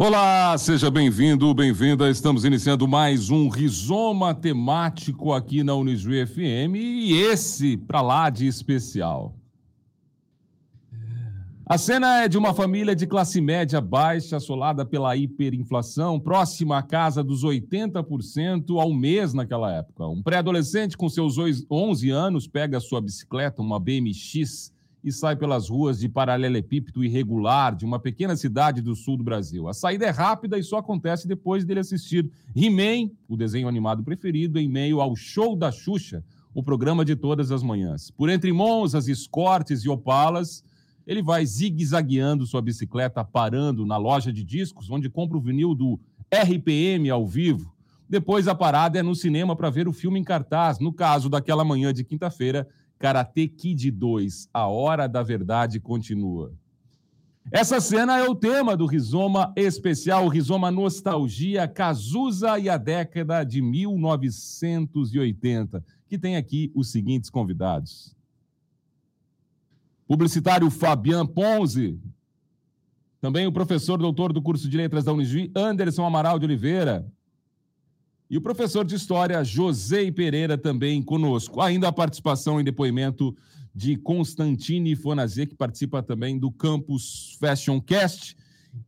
Olá, seja bem-vindo, bem-vinda. Estamos iniciando mais um rizoma temático aqui na Unijuí FM e esse para lá de especial. A cena é de uma família de classe média baixa, assolada pela hiperinflação, próxima à casa dos 80% ao mês naquela época. Um pré-adolescente com seus 11 anos pega sua bicicleta, uma BMX, e sai pelas ruas de paralelepípedo irregular de uma pequena cidade do sul do Brasil. A saída é rápida e só acontece depois dele assistir He-Man, o desenho animado preferido, em meio ao show da Xuxa, o programa de todas as manhãs. Por entre monzas, escortes e opalas, ele vai zigue-zagueando sua bicicleta, parando na loja de discos, onde compra o vinil do RPM ao vivo. Depois a parada é no cinema para ver o filme em cartaz. No caso daquela manhã de quinta-feira, Karate Kid 2, A Hora da Verdade continua. Essa cena é o tema do Rizoma Especial, o Rizoma Nostalgia, Cazuza e a década de 1980, que tem aqui os seguintes convidados. Publicitário Fabian Ponzi, também o professor doutor do curso de letras da Unijuí, Anderson Amaral de Oliveira, e o professor de História, José Pereira, também conosco. Ainda a participação em depoimento de Constantine Fonazé, que participa também do Campus Fashion Cast,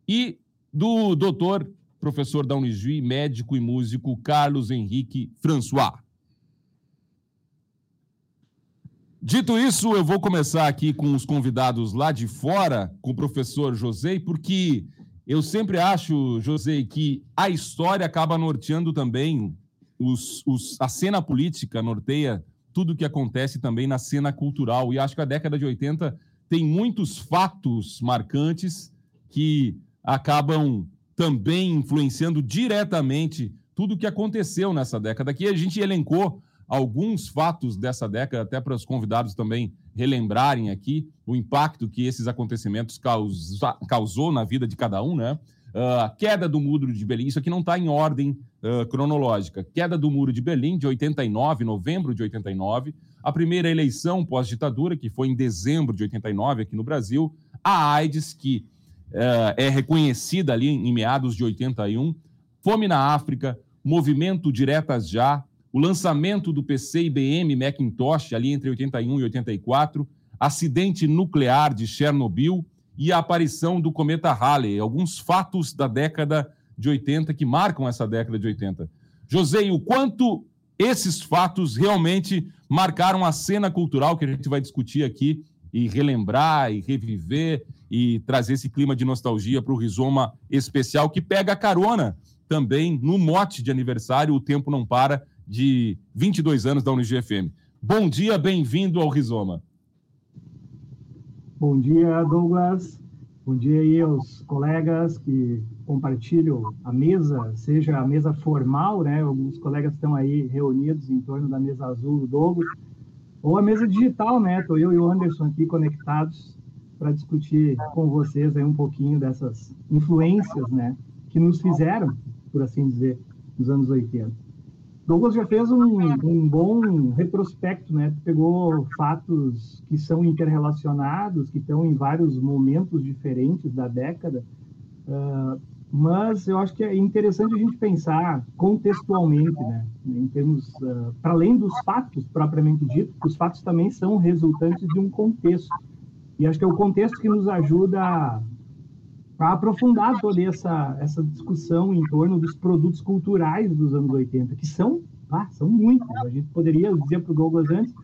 e do doutor, professor da Unijuí, médico e músico Carlos Henrique François. Dito isso, eu vou começar aqui com os convidados lá de fora, com o professor José, porque eu sempre acho, José, que a história acaba norteando também os, os, a cena política, norteia tudo o que acontece também na cena cultural. E acho que a década de 80 tem muitos fatos marcantes que acabam também influenciando diretamente tudo o que aconteceu nessa década. Aqui a gente elencou alguns fatos dessa década, até para os convidados também relembrarem aqui o impacto que esses acontecimentos causa, causou na vida de cada um, né? Uh, a queda do muro de Berlim, isso aqui não está em ordem uh, cronológica. Queda do muro de Berlim, de 89, novembro de 89. A primeira eleição pós-ditadura, que foi em dezembro de 89 aqui no Brasil. A AIDS, que uh, é reconhecida ali em meados de 81. Fome na África, movimento Diretas Já, o lançamento do PC IBM Macintosh ali entre 81 e 84, acidente nuclear de Chernobyl e a aparição do cometa Halley, alguns fatos da década de 80 que marcam essa década de 80. José, o quanto esses fatos realmente marcaram a cena cultural que a gente vai discutir aqui e relembrar e reviver e trazer esse clima de nostalgia para o Rizoma especial que pega carona também no mote de aniversário O Tempo Não Para, de 22 anos da UniGFM. Bom dia, bem-vindo ao Rizoma. Bom dia, Douglas. Bom dia aí aos colegas que compartilham a mesa, seja a mesa formal, né? Alguns colegas estão aí reunidos em torno da mesa azul do Douglas, ou a mesa digital, né? Estou eu e o Anderson aqui conectados para discutir com vocês aí um pouquinho dessas influências, né? Que nos fizeram, por assim dizer, nos anos 80. Douglas já fez um, um, bom retrospecto, né? Pegou fatos que são interrelacionados, que estão em vários momentos diferentes da década, uh, mas eu acho que é interessante a gente pensar contextualmente, né? Em termos, uh, para além dos fatos propriamente dito, os fatos também são resultantes de um contexto. E acho que é o contexto que nos ajuda a, a aprofundar toda essa, essa discussão em torno dos produtos culturais dos anos 80, que são, ah, são muitos. A gente poderia dizer para o Douglas antes,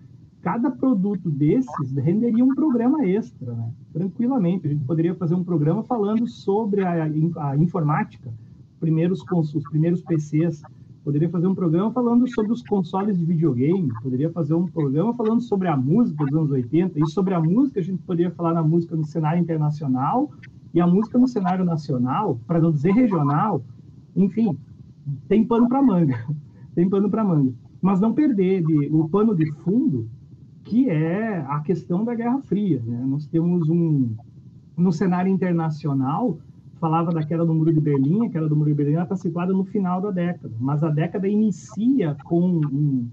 cada produto desses renderia um programa extra, né? tranquilamente. A gente poderia fazer um programa falando sobre a, a informática, primeiros, os primeiros PCs, poderia fazer um programa falando sobre os consoles de videogame, poderia fazer um programa falando sobre a música dos anos 80, e sobre a música a gente poderia falar na música no cenário internacional, e a música no cenário nacional, para não dizer regional, enfim, tem pano para manga. tem pano para manga. Mas não perder de, o pano de fundo, que é a questão da Guerra Fria. Né? Nós temos um. No cenário internacional, falava da queda do Muro de Berlim, a queda do Muro de Berlim está situada no final da década, mas a década inicia com um,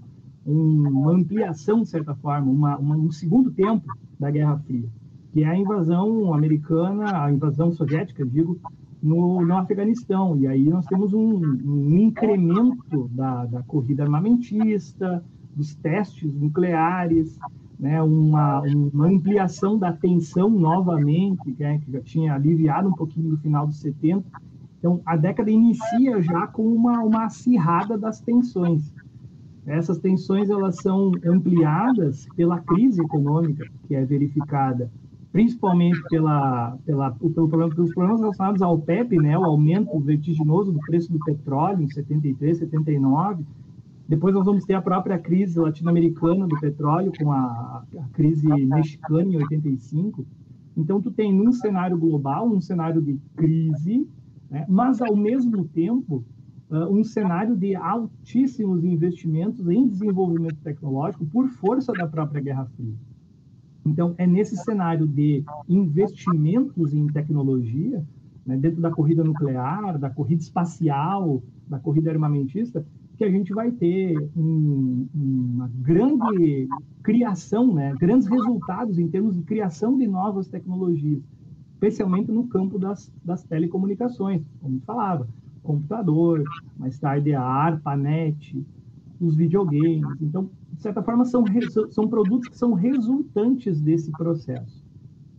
um, uma ampliação, de certa forma, uma, uma, um segundo tempo da Guerra Fria que é a invasão americana, a invasão soviética, digo, no, no Afeganistão. E aí nós temos um, um incremento da, da corrida armamentista, dos testes nucleares, né, uma, uma ampliação da tensão novamente, né, que já tinha aliviado um pouquinho no final dos 70. Então, a década inicia já com uma, uma acirrada das tensões. Essas tensões elas são ampliadas pela crise econômica que é verificada principalmente pela, pela, pelo problema, pelos problemas relacionados ao PEP, né, o aumento vertiginoso do preço do petróleo em 73, 79. Depois nós vamos ter a própria crise latino-americana do petróleo, com a, a, crise mexicana em 85. Então, tu tem num cenário global, um cenário de crise, né, mas, ao mesmo tempo, uh, um cenário de altíssimos investimentos em desenvolvimento tecnológico por força da própria Guerra Fria. Então, é nesse cenário de investimentos em tecnologia, né, dentro da corrida nuclear, da corrida espacial, da corrida armamentista, que a gente vai ter um, uma grande criação, né, grandes resultados em termos de criação de novas tecnologias, especialmente no campo das, das telecomunicações, como falava, computador, mais tarde a ARPANET, os videogames. Então, de certa forma, são, são produtos que são resultantes desse processo.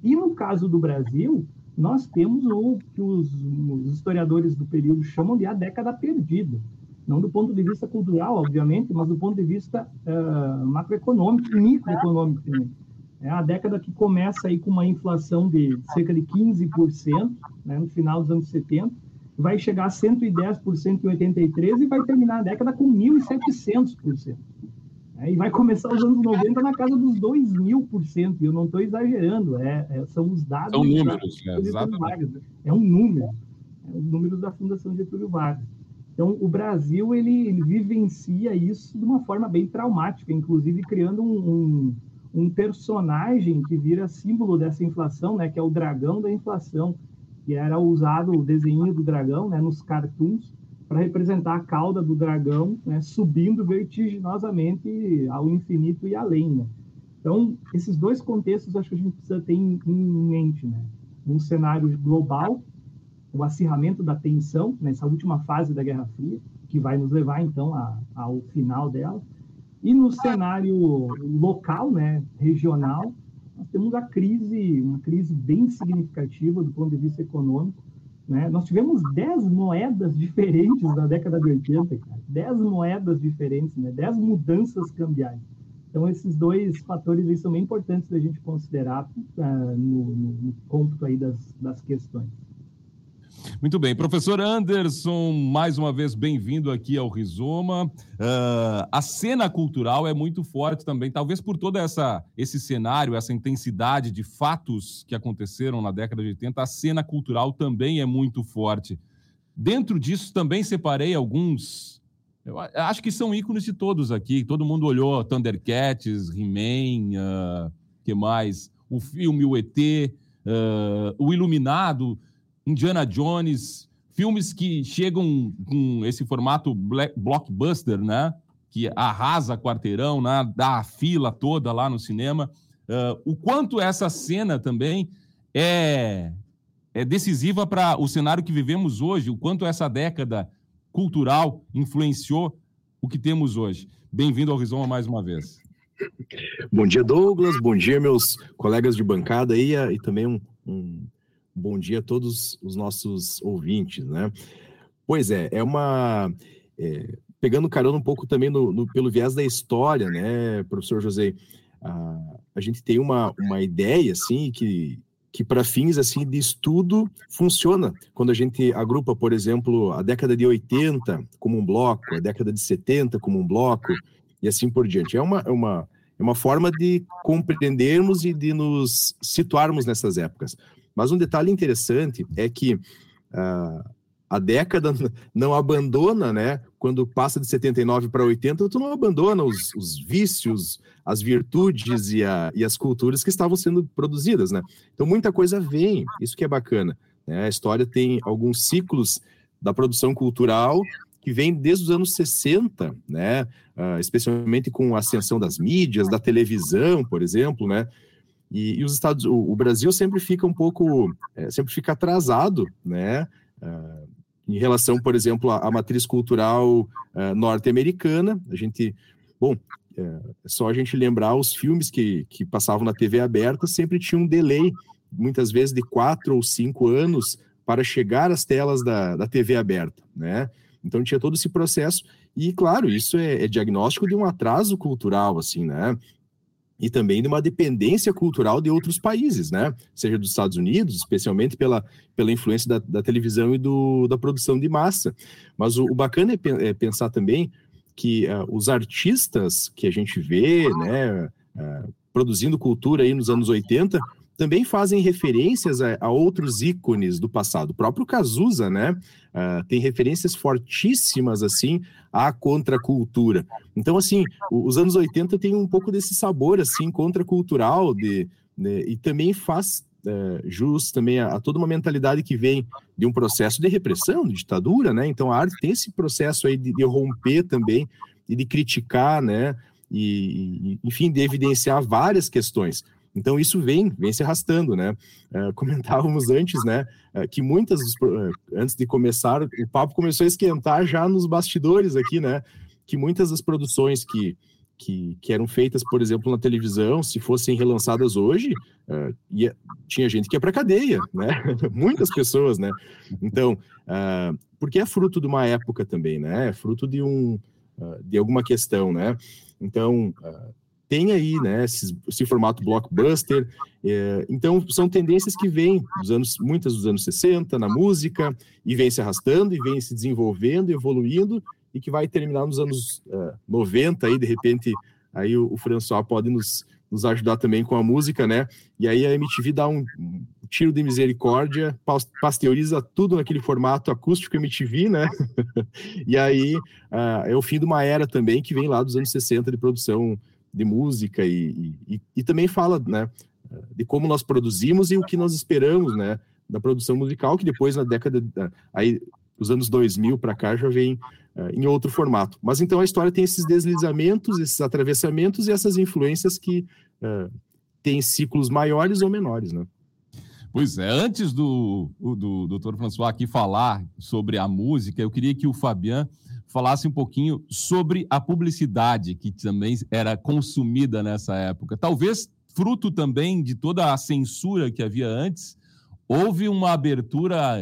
E no caso do Brasil, nós temos o que os, os, historiadores do período chamam de a década perdida. Não do ponto de vista cultural, obviamente, mas do ponto de vista uh, macroeconômico e microeconômico também. É a década que começa aí com uma inflação de cerca de 15%, né, no final dos anos 70, vai chegar a 110% em 83 e vai terminar a década com 1.700%. É, e vai começar os anos 90 na casa dos 2 mil por cento, e eu não estou exagerando, é, é, são os dados. São números, é, exatamente. Vargas, é um número, é os números da Fundação Getúlio Vargas. Então, o Brasil, ele, ele, vivencia isso de uma forma bem traumática, inclusive criando um, um, um, personagem que vira símbolo dessa inflação, né, que é o dragão da inflação, que era usado o desenho do dragão né, nos cartoons, para representar a cauda do dragão né, subindo vertiginosamente ao infinito e além. Né? Então, esses dois contextos acho que a gente precisa ter em, mente. Né? Um cenário global, o acirramento da tensão nessa última fase da Guerra Fria, que vai nos levar então a, ao final dela, e no cenário local, né, regional, nós temos a crise, uma crise bem significativa do ponto de vista econômico, né? Nós tivemos 10 moedas diferentes na década de 80, cara. 10 moedas diferentes, né? 10 mudanças cambiais. Então, esses dois fatores aí são bem importantes da gente considerar uh, no, no, no cômputo aí das, das questões. Muito bem, professor Anderson, mais uma vez bem-vindo aqui ao Rizoma. Uh, a cena cultural é muito forte também, talvez por todo essa, esse cenário, essa intensidade de fatos que aconteceram na década de 80, a cena cultural também é muito forte. Dentro disso, também separei alguns. Eu acho que são ícones de todos aqui. Todo mundo olhou Thundercats, He-Man, uh, que mais? O filme O ET, uh, O Iluminado. Indiana Jones, filmes que chegam com esse formato blockbuster, né? Que arrasa quarteirão, né? dá a fila toda lá no cinema. Uh, o quanto essa cena também é, é decisiva para o cenário que vivemos hoje, o quanto essa década cultural influenciou o que temos hoje. Bem-vindo ao Rizoma mais uma vez. Bom dia, Douglas. Bom dia, meus colegas de bancada aí, e também um, um Bom dia a todos os nossos ouvintes, né? Pois é, é uma. É, pegando carona um pouco também no, no, pelo viés da história, né, professor José? A, a gente tem uma, uma ideia, assim, que, que para fins assim de estudo funciona. Quando a gente agrupa, por exemplo, a década de 80 como um bloco, a década de 70 como um bloco, e assim por diante. É uma, é uma, é uma forma de compreendermos e de nos situarmos nessas épocas. Mas um detalhe interessante é que uh, a década não abandona, né? Quando passa de 79 para 80, tu não abandona os, os vícios, as virtudes e, a, e, as culturas que estavam sendo produzidas, né? Então muita coisa vem, isso que é bacana. Né? A história tem alguns ciclos da produção cultural que vem desde os anos 60, né? Uh, especialmente com a ascensão das mídias, da televisão, por exemplo, né? E, e os Estados, o, o, Brasil sempre fica um pouco, é, sempre fica atrasado, né? uh, em relação, por exemplo, à, matriz cultural uh, norte-americana. A gente, bom, é só a gente lembrar os filmes que, que passavam na TV aberta sempre tinha um delay, muitas vezes de quatro ou cinco anos para chegar às telas da, da TV aberta, né? Então tinha todo esse processo e, claro, isso é, é diagnóstico de um atraso cultural, assim, né? E também de uma dependência cultural de outros países, né? Seja dos Estados Unidos, especialmente pela, pela influência da, da televisão e do, da produção de massa. Mas o, o bacana é, é pensar também que uh, os artistas que a gente vê, né, uh, produzindo cultura aí nos anos 80, também fazem referências a, a, outros ícones do passado. O próprio Cazuza, né, uh, tem referências fortíssimas, assim, à contracultura. Então, assim, os anos 80 tem um pouco desse sabor, assim, contracultural, de, de, e também faz é, jus também a, a, toda uma mentalidade que vem de um processo de repressão, de ditadura, né? Então a arte tem esse processo aí de, de romper também e de criticar, né? E, enfim, de evidenciar várias questões. Então isso vem, vem se arrastando, né? É, comentávamos antes, né? É, que muitas, é, antes de começar, o papo começou a esquentar já nos bastidores aqui, né? Que muitas das produções que que, que eram feitas, por exemplo, na televisão, se fossem relançadas hoje, uh, ia, tinha gente que ia para cadeia, né? Muitas pessoas, né? Então, uh, porque é fruto de uma época também, né? É fruto de um uh, de alguma questão, né? Então tem aí, né? Esse, esse formato blockbuster. É, então são tendências que vêm dos anos, muitas dos anos 60 na música e vem se arrastando e vem se desenvolvendo, evoluindo e que vai terminar nos anos uh, é, 90 aí, de repente, aí o, o François pode nos, nos ajudar também com a música, né? E aí a MTV dá um, tiro de misericórdia, pasteuriza tudo naquele formato acústico MTV, né? e aí uh, é o fim de uma era também que vem lá dos anos 60 de produção de música e, e, e também fala, né, de como nós produzimos e o que nós esperamos, né, da produção musical, que depois na década, aí os anos 2000 para cá já vem uh, em outro formato. Mas então a história tem esses deslizamentos, esses atravessamentos e essas influências que uh, têm ciclos maiores ou menores, né? Pois é, antes do, do, do Dr. François aqui falar sobre a música, eu queria que o Fabian falasse um pouquinho sobre a publicidade que também era consumida nessa época. Talvez fruto também de toda a censura que havia antes, houve uma abertura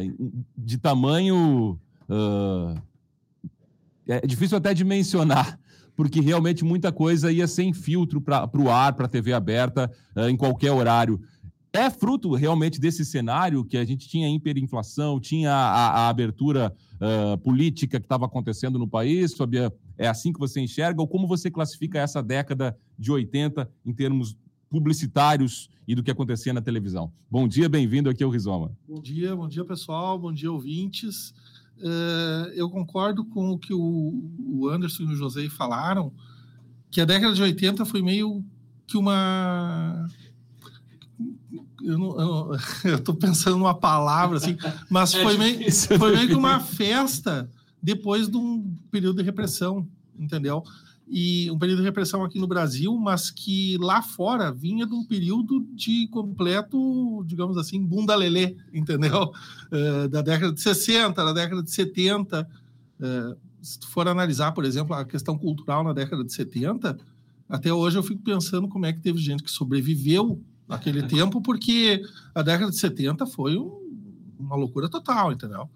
de tamanho uh, é difícil até de mencionar, porque realmente muita coisa ia sem filtro para o ar, para a TV aberta, uh, em qualquer horário. É fruto realmente desse cenário que a gente tinha hiperinflação, tinha a, a abertura uh, política que estava acontecendo no país, Fabia? É assim que você enxerga? Ou como você classifica essa década de 80 em termos publicitários e do que acontecia na televisão? Bom dia, bem-vindo aqui ao Rizoma. Bom dia, bom dia pessoal, bom dia ouvintes. Eu concordo com o que o Anderson e o José falaram, que a década de 80 foi meio que uma. Eu estou pensando numa palavra assim, mas é foi, meio, foi meio que uma festa depois de um período de repressão, entendeu? e um período de repressão aqui no Brasil, mas que lá fora vinha de um período de completo, digamos assim, bunda lelê, entendeu? Uh, da década de 60, da década de 70. Uh, eh, se tu for analisar, por exemplo, a questão cultural na década de 70, até hoje eu fico pensando como é que teve gente que sobreviveu naquele tempo, porque a década de 70 foi um, uma loucura total, entendeu?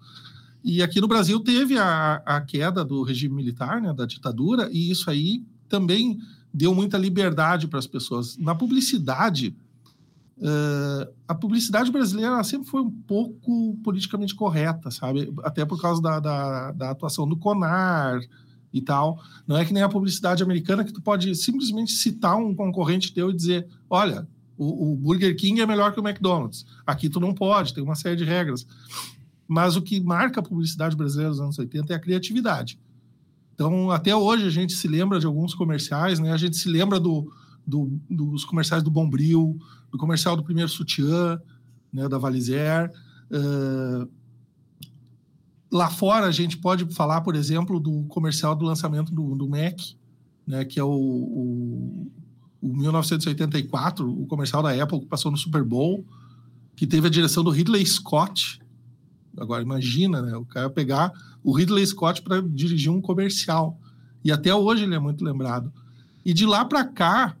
E aqui no Brasil teve a, a queda do regime militar, né, da ditadura, e isso aí também deu muita liberdade para as pessoas. Na publicidade, uh, a publicidade brasileira sempre foi um pouco politicamente correta, sabe? Até por causa da, da, da, atuação do CONAR e tal. Não é que nem a publicidade americana que tu pode simplesmente citar um concorrente teu e dizer, olha, o, o Burger King é melhor que o McDonald's. Aqui tu não pode, tem uma série de regras. Mas o que marca a publicidade brasileira dos anos 80 é a criatividade. Então, até hoje, a gente se lembra de alguns comerciais, né? A gente se lembra do, do, dos comerciais do Bombril, do comercial do primeiro sutiã, né, da Valizer. Uh, lá fora, a gente pode falar, por exemplo, do comercial do lançamento do, do Mac, né, que é o, o, o 1984, o comercial da Apple que passou no Super Bowl, que teve a direção do Ridley Scott, Agora, imagina, né? O cara pegar o Ridley Scott para dirigir um comercial. E até hoje ele é muito lembrado. E de lá para cá,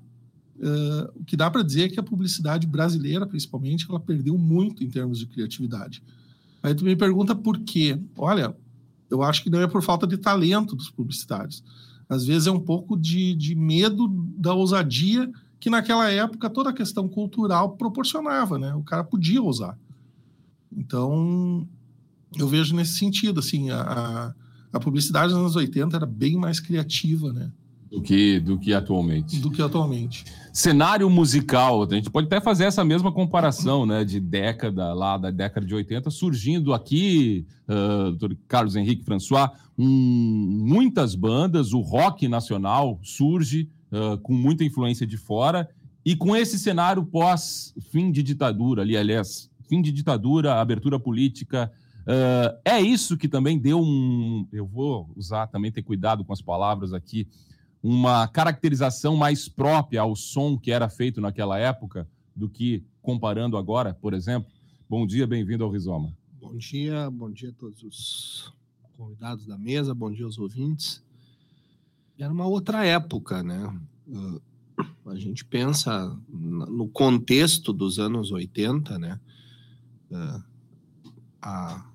uh, o que dá para dizer é que a publicidade brasileira, principalmente, ela perdeu muito em termos de criatividade. Aí tu me pergunta por quê. Olha, eu acho que não é por falta de talento dos publicitários. Às vezes é um pouco de, de medo da ousadia que naquela época toda a questão cultural proporcionava, né? O cara podia usar. Então, eu vejo nesse sentido, assim, a, a publicidade nos anos 80 era bem mais criativa, né? Do que, do que atualmente. Do que atualmente. Cenário musical, a gente pode até fazer essa mesma comparação, né? De década, lá da década de 80, surgindo aqui, uh, Carlos Henrique François, um, muitas bandas, o rock nacional surge uh, com muita influência de fora, e com esse cenário pós-fim de ditadura, ali, aliás, fim de ditadura, abertura política, Uh, é isso que também deu um. Eu vou usar também, ter cuidado com as palavras aqui, uma caracterização mais própria ao som que era feito naquela época do que comparando agora, por exemplo. Bom dia, bem-vindo ao Rizoma. Bom dia, bom dia a todos os convidados da mesa, bom dia aos ouvintes. Era uma outra época, né? Uh, a gente pensa no contexto dos anos 80, né? Uh, a,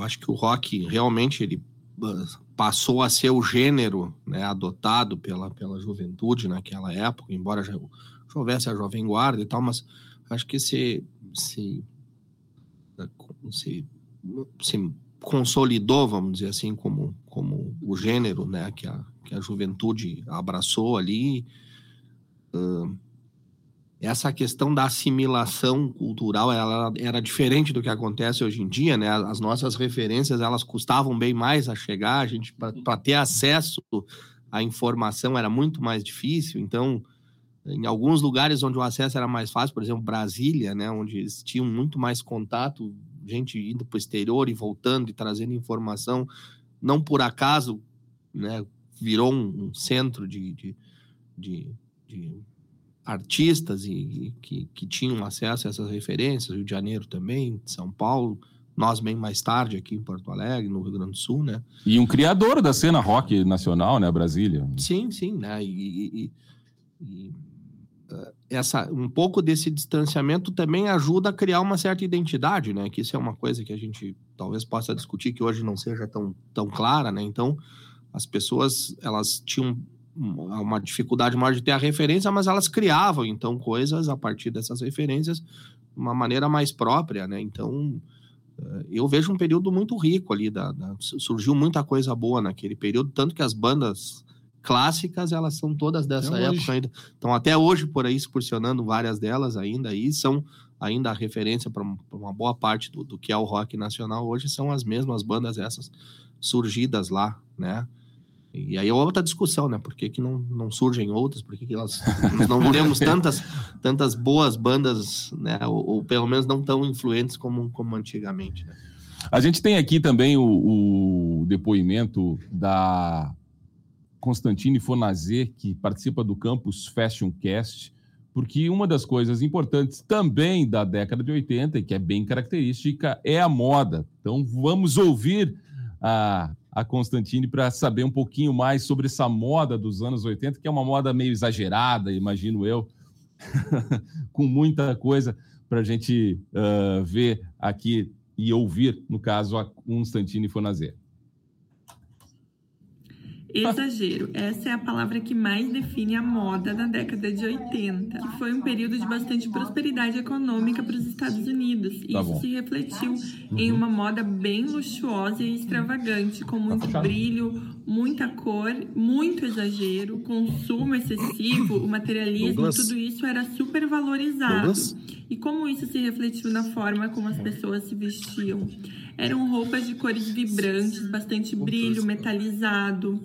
acho que o rock realmente ele ah, passou a ser o gênero né, adotado pela, pela juventude naquela época, embora já houvesse a Jovem Guarda e tal, mas acho que se, se, se, se consolidou, vamos dizer assim, como, como o gênero né, que, a, que a juventude abraçou ali. Uh, essa questão da assimilação cultural ela era diferente do que acontece hoje em dia, né? As nossas referências elas custavam bem mais a chegar, a gente para ter acesso à informação era muito mais difícil. Então, em alguns lugares onde o acesso era mais fácil, por exemplo, Brasília, né, onde eles tinham muito mais contato, gente indo para o exterior e voltando e trazendo informação, não por acaso, né, virou um, um centro de, de, de, de artistas e, que, que tinham acesso a essas referências, Rio de Janeiro também, São Paulo, nós bem mais tarde aqui em Porto Alegre, no Rio Grande do Sul, né? E um criador da cena rock nacional, né, Brasília? Sim, sim, né? E, e, e, uh, essa, um pouco desse distanciamento também ajuda a criar uma certa identidade, né? Que isso é uma coisa que a gente talvez possa discutir que hoje não seja tão, tão clara, né? Então, as pessoas, elas tinham uma dificuldade maior de ter a referência, mas elas criavam então coisas a partir dessas referências de uma maneira mais própria, né? Então eh, eu vejo um período muito rico ali, da, da, surgiu muita coisa boa naquele período, tanto que as bandas clássicas elas são todas dessa até época hoje. ainda, estão até hoje por aí excursionando várias delas ainda e são ainda a referência para uma boa parte do, do que é o rock nacional hoje são as mesmas bandas essas surgidas lá, né? E aí é outra discussão, né? Por que, que não, não surgem outras? Por que, que elas, nós não temos tantas, tantas boas bandas, né? Ou, ou, pelo menos não tão influentes como, como antigamente, né? A gente tem aqui também o, o depoimento da Constantine Fonazé, que participa do Campus Fashion Cast, porque uma das coisas importantes também da década de 80, e que é bem característica, é a moda. Então vamos ouvir a a Constantine para saber um pouquinho mais sobre essa moda dos anos 80, que é uma moda meio exagerada, imagino eu, com muita coisa para a gente uh, ver aqui e ouvir, no caso, a Constantine Fonazé. Exagero. Essa é a palavra que mais define a moda da década de 80, que foi um período de bastante prosperidade econômica para os Estados Unidos. E tá isso bom. se refletiu uhum. em uma moda bem luxuosa e extravagante, com muito tá brilho, muita cor, muito exagero, consumo excessivo, o materialismo, Douglas. tudo isso era super valorizado. Douglas. E como isso se refletiu na forma como as pessoas se vestiam? Eram roupas de cores vibrantes, bastante brilho, metalizado.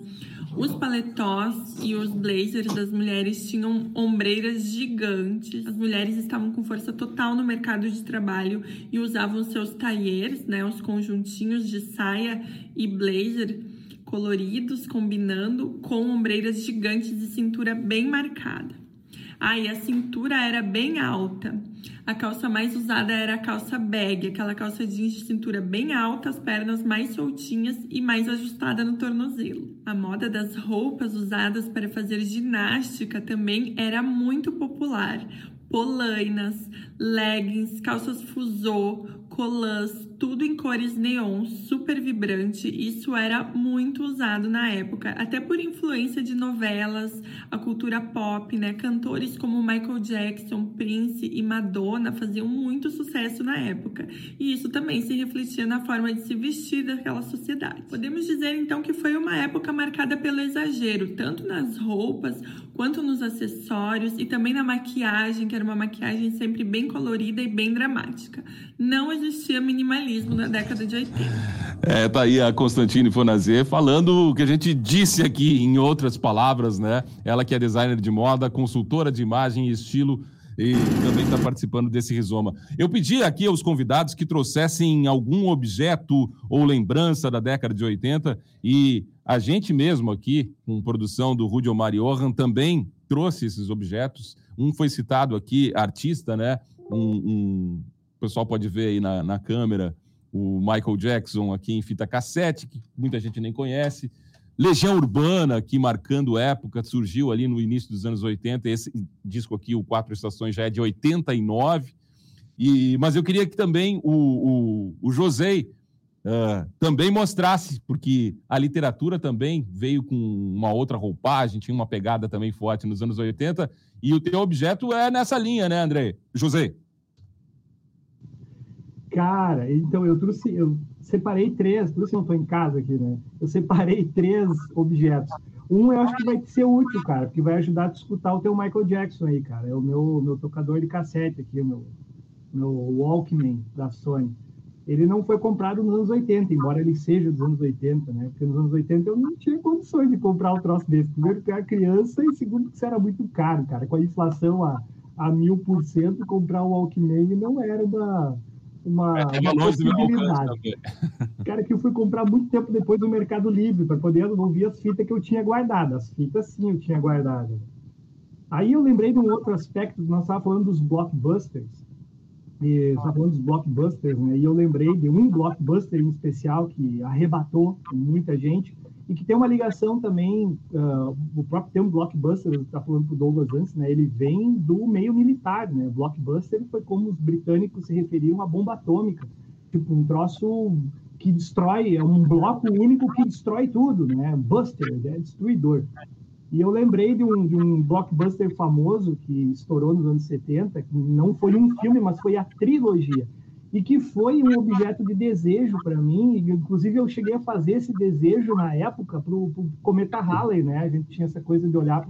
Os paletós e os blazers das mulheres tinham ombreiras gigantes. As mulheres estavam com força total no mercado de trabalho e usavam seus tailleurs, né, os conjuntinhos de saia e blazer coloridos, combinando com ombreiras gigantes e cintura bem marcada. Ah, e a cintura era bem alta. A calça mais usada era a calça bag, aquela calça jeans de cintura bem alta, as pernas mais soltinhas e mais ajustada no tornozelo. A moda das roupas usadas para fazer ginástica também era muito popular polainas, leggings, calças fusô, colãs, tudo em cores neon, super vibrante. Isso era muito usado na época, até por influência de novelas, a cultura pop, né? Cantores como Michael Jackson, Prince e Madonna faziam muito sucesso na época. E isso também se refletia na forma de se vestir daquela sociedade. Podemos dizer então que foi uma época marcada pelo exagero, tanto nas roupas quanto nos acessórios e também na maquiagem, que era uma maquiagem sempre bem colorida e bem dramática. Não existia minimalismo na década de 80. É, tá aí a Constantine Fonazer falando o que a gente disse aqui em outras palavras, né? Ela que é designer de moda, consultora de imagem e estilo e também está participando desse rizoma. Eu pedi aqui aos convidados que trouxessem algum objeto ou lembrança da década de 80 e a gente mesmo aqui, com produção do Rudy Omar Johan, também trouxe esses objetos. Um foi citado aqui, artista, né? Um, um, pessoal pode ver aí na, na câmera o Michael Jackson aqui em fita cassete, que muita gente nem conhece. Legião Urbana, que marcando época, surgiu ali no início dos anos 80. Esse disco aqui, o Quatro Estações, já é de 89. E, mas eu queria que também o, o, o José uh, também mostrasse, porque a literatura também veio com uma outra roupagem, tinha uma pegada também forte nos anos 80. E o teu objeto é nessa linha, né, André? José? Cara, então eu trouxe, eu separei três, por isso eu não estou em casa aqui, né? Eu separei três objetos. Um eu acho que vai ser útil, cara, porque vai ajudar a escutar o teu Michael Jackson aí, cara. É o meu, meu tocador de cassete aqui, o meu, meu Walkman da Sony. Ele não foi comprado nos anos 80, embora ele seja dos anos 80, né? Porque nos anos 80 eu não tinha condições de comprar um troço desse. Primeiro, eu era criança, e segundo, que isso era muito caro, cara. Com a inflação a, a mil por cento, comprar um Walkman não era uma uma, é, uma possibilidade. Cara, que eu fui comprar muito tempo depois do Mercado Livre para poder ouvir as fitas que eu tinha guardadas. As fitas, sim, eu tinha guardadas. Aí eu lembrei de um outro aspecto, nós estávamos falando dos blockbusters. E falando dos blockbusters, né? E eu lembrei de um blockbuster em especial que arrebatou muita gente e que tem uma ligação também, uh, o próprio termo blockbuster, está falando para o Douglas antes, né, ele vem do meio militar, né, blockbuster foi como os britânicos se referiam à bomba atômica, tipo um troço que destrói, é um bloco único que destrói tudo, né, buster, é destruidor. E eu lembrei de um, de um blockbuster famoso que estourou nos anos 70, que não foi um filme, mas foi a trilogia, e que foi um objeto de desejo para mim. Inclusive, eu cheguei a fazer esse desejo na época para o cometa Halley, né? A gente tinha essa coisa de olhar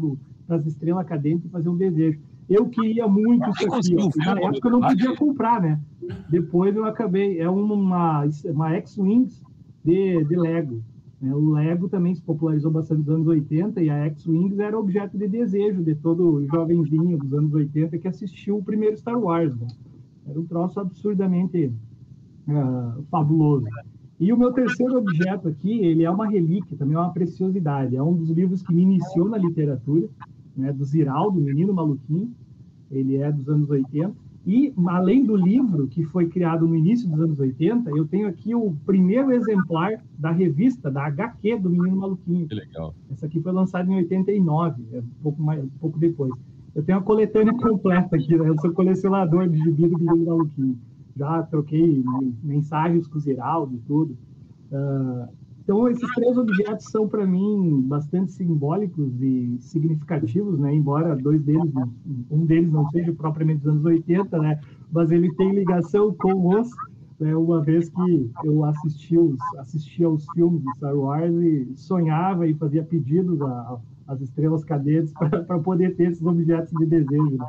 para as estrelas cadentes e fazer um desejo. Eu queria muito isso aqui. Ó. Na época eu não podia comprar, né? Depois eu acabei. É uma, uma X-Wings de, de Lego. Né? O Lego também se popularizou bastante nos anos 80 e a X-Wings era objeto de desejo de todo jovenzinho dos anos 80 que assistiu o primeiro Star Wars. Né? Era um troço absurdamente uh, fabuloso. E o meu terceiro objeto aqui, ele é uma relíquia, também é uma preciosidade. É um dos livros que me iniciou na literatura, né, do Ziraldo, Menino Maluquinho. Ele é dos anos 80. E, além do livro, que foi criado no início dos anos 80, eu tenho aqui o primeiro exemplar da revista, da HQ do Menino Maluquinho. Que legal. Essa aqui foi lançada em 89, é um pouco, mais, um pouco depois. Eu tenho a coletânea completa aqui, né? Eu sou colecionador de gibi do Guilherme Maluquinho. Já troquei mensagens com o Ziraldo e tudo. Uh, então, esses três objetos são, para mim, bastante simbólicos e significativos, né? Embora dois deles, um deles não seja propriamente dos anos 80, né? Mas ele tem ligação com os, né? Uma vez que eu assisti, os, assistia aos filmes de Star Wars e sonhava e fazia pedidos a, as estrelas cadentes para poder ter esses objetos de desejo. Né?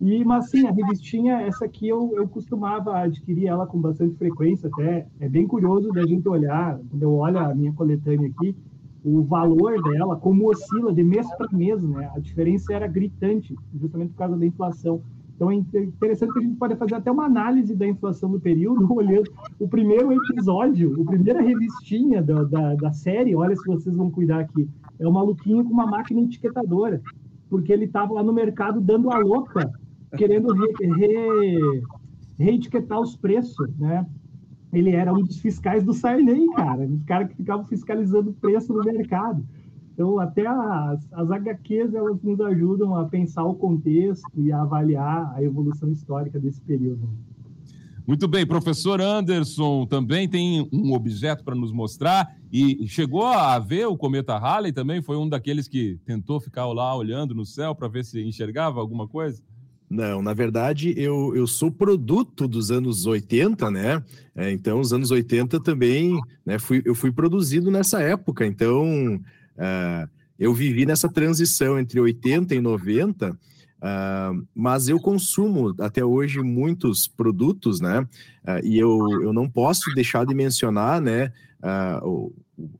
E, mas sim, a revistinha, essa aqui eu, eu costumava adquirir ela com bastante frequência, até é bem curioso da gente olhar, quando eu olho a minha coletânea aqui, o valor dela, como oscila de mês para mês, né? A diferença era gritante, justamente por causa da inflação. Então é interessante que a gente pode fazer até uma análise da inflação do período, olhando o primeiro episódio, a primeira revistinha da, da, da série, olha se vocês vão cuidar aqui, é o maluquinho com uma máquina etiquetadora. porque ele estava lá no mercado dando a louca, querendo re, re, reetiquetar os preços, né? Ele era um dos fiscais do Sarney, cara, os caras que ficavam fiscalizando o preço no mercado. Então, até as, as HQs, elas nos ajudam a pensar o contexto e a avaliar a evolução histórica desse período. Muito bem, professor Anderson também tem um objeto para nos mostrar e chegou a ver o cometa Halley também? Foi um daqueles que tentou ficar lá olhando no céu para ver se enxergava alguma coisa? Não, na verdade, eu, eu sou produto dos anos 80, né? É, então, os anos 80 também, né? Fui, eu fui produzido nessa época, então uh, eu vivi nessa transição entre 80 e 90 Uh, mas eu consumo até hoje muitos produtos, né? Uh, e eu, eu não posso deixar de mencionar, né? Uh,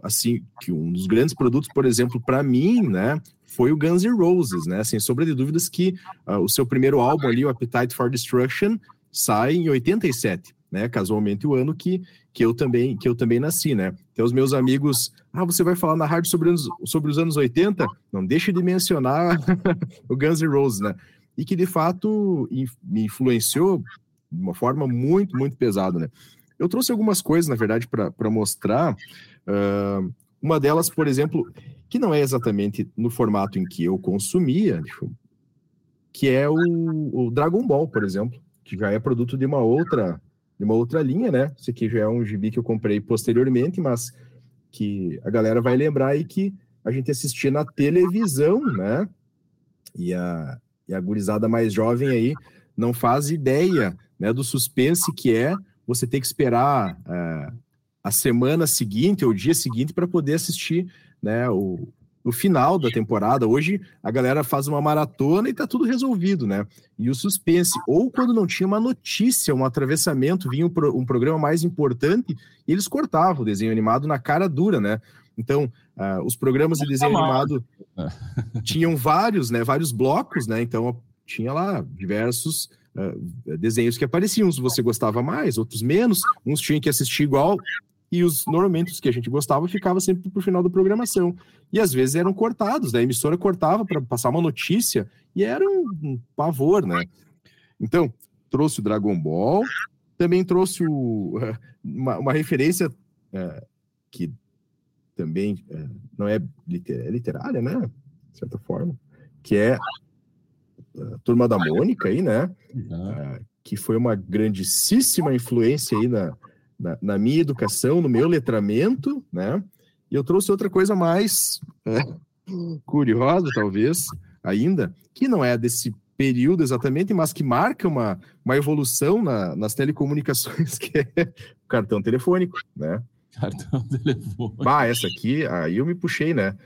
assim, que um dos grandes produtos, por exemplo, para mim, né? Foi o Guns N' Roses, né? Sem sombra de dúvidas que o seu primeiro álbum ali, o Appetite for Destruction, sai em 87 né? Casualmente o ano que, que eu também que eu também nasci, né? Então os meus amigos, ah, você vai falar na rádio sobre, os, sobre os anos 80? Não deixe de mencionar o Guns N' Roses, né? E que de fato me influenciou de uma forma muito, muito pesada, né? Eu trouxe algumas coisas, na verdade, para mostrar. Uh, uma delas, por exemplo, que não é exatamente no formato em que eu consumia, que é o, o Dragon Ball, por exemplo, que já é produto de uma outra de uma outra linha, né? Esse aqui já é um gibi que eu comprei posteriormente, mas que a galera vai lembrar aí que a gente assistia na televisão, né? E a, e a gurizada mais jovem aí não faz ideia né, do suspense que é você ter que esperar uh, a semana seguinte ou o dia seguinte para poder assistir né, o, no final da temporada. Hoje a galera faz uma maratona e tá tudo resolvido, né? E o suspense, ou quando não tinha uma notícia, um atravessamento, vinha um, pro, um programa mais importante, e eles cortavam o desenho animado na cara dura, né? Então, uh, os programas de desenho animado tinham vários, né? Vários blocos, né? Então tinha lá diversos uh, desenhos que apareciam. Uns você gostava mais, outros menos. Uns tinham que assistir igual e os normalmente os que a gente gostava ficava sempre pro final da programação. E às vezes eram cortados, né? a emissora cortava para passar uma notícia e era um, pavor, né? Então, trouxe o Dragon Ball, também trouxe o, uma, uma, referência uh, que também uh, não é, liter, é, literária, né? De certa forma, que é a Turma da Mônica aí, né? Uh, que foi uma grandíssima influência aí na, na, na, minha educação, no meu letramento, né? E eu trouxe outra coisa mais é, curiosa, talvez, ainda, que não é desse período exatamente, mas que marca uma, uma evolução na, nas telecomunicações, que é o cartão telefônico, né? Cartão telefônico. Ah, essa aqui, aí eu me puxei, né?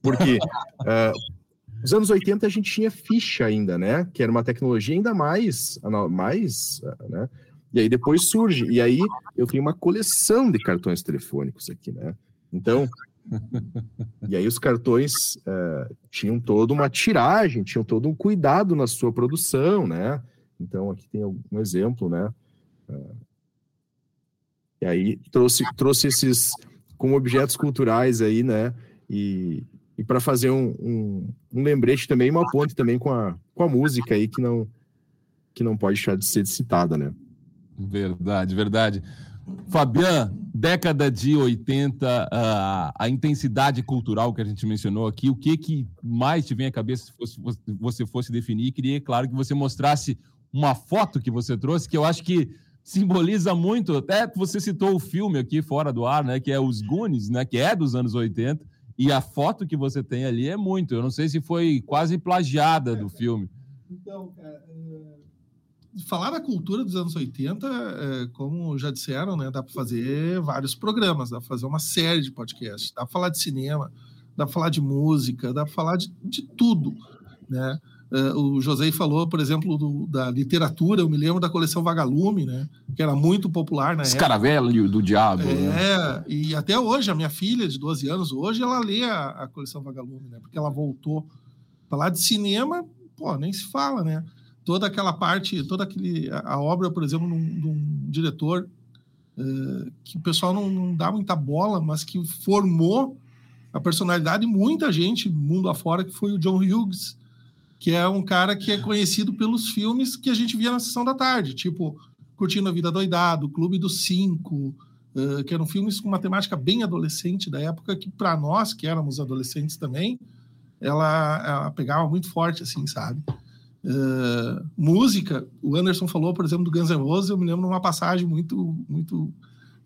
Porque uh, nos anos 80 a gente tinha ficha ainda, né? Que era uma tecnologia ainda mais, mais né? E aí depois surge. E aí eu tenho uma coleção de cartões telefônicos aqui, né? Então, e aí os cartões uh, tinham toda uma tiragem, tinham todo um cuidado na sua produção, né? Então aqui tem um exemplo, né? Uh, e aí trouxe, trouxe esses como objetos culturais aí, né? E, e para fazer um, um, um, lembrete também, uma ponte também com a, com a música aí que não, que não pode deixar de ser citada, né? Verdade, verdade. Fabian, década de 80, a, a intensidade cultural que a gente mencionou aqui, o que, que mais te vem à cabeça se fosse, você fosse definir? Queria, claro, que você mostrasse uma foto que você trouxe, que eu acho que simboliza muito, até você citou o filme aqui fora do ar, né, que é Os Goonies, né, que é dos anos 80, e a foto que você tem ali é muito, eu não sei se foi quase plagiada do filme. Então, cara, falar da cultura dos anos 80, é, como já disseram, né, dá para fazer vários programas, dá para fazer uma série de podcasts, dá para falar de cinema, dá para falar de música, dá para falar de, de tudo, né? Uh, o José falou, por exemplo, do, da literatura, eu me lembro da coleção Vagalume, né? Que era muito popular na Escaravelho do Diabo. É, né? e até hoje, a minha filha de 12 anos, hoje ela lê a, a coleção Vagalume, né? Porque ela voltou. Falar de cinema, pô, nem se fala, né? Toda aquela parte, toda aquele, a, obra, por exemplo, de um diretor uh, que o pessoal não, não, dá muita bola, mas que formou a personalidade de muita gente mundo afora, que foi o John Hughes, que é um cara que é conhecido pelos filmes que a gente via na sessão da tarde, tipo Curtindo a Vida Doidado, Clube dos Cinco, uh, que eram filmes com uma temática bem adolescente da época, que para nós, que éramos adolescentes também, ela, ela pegava muito forte, assim, sabe? Uh, música, o Anderson falou, por exemplo, do Guns N' Roses, eu me lembro de uma passagem muito, muito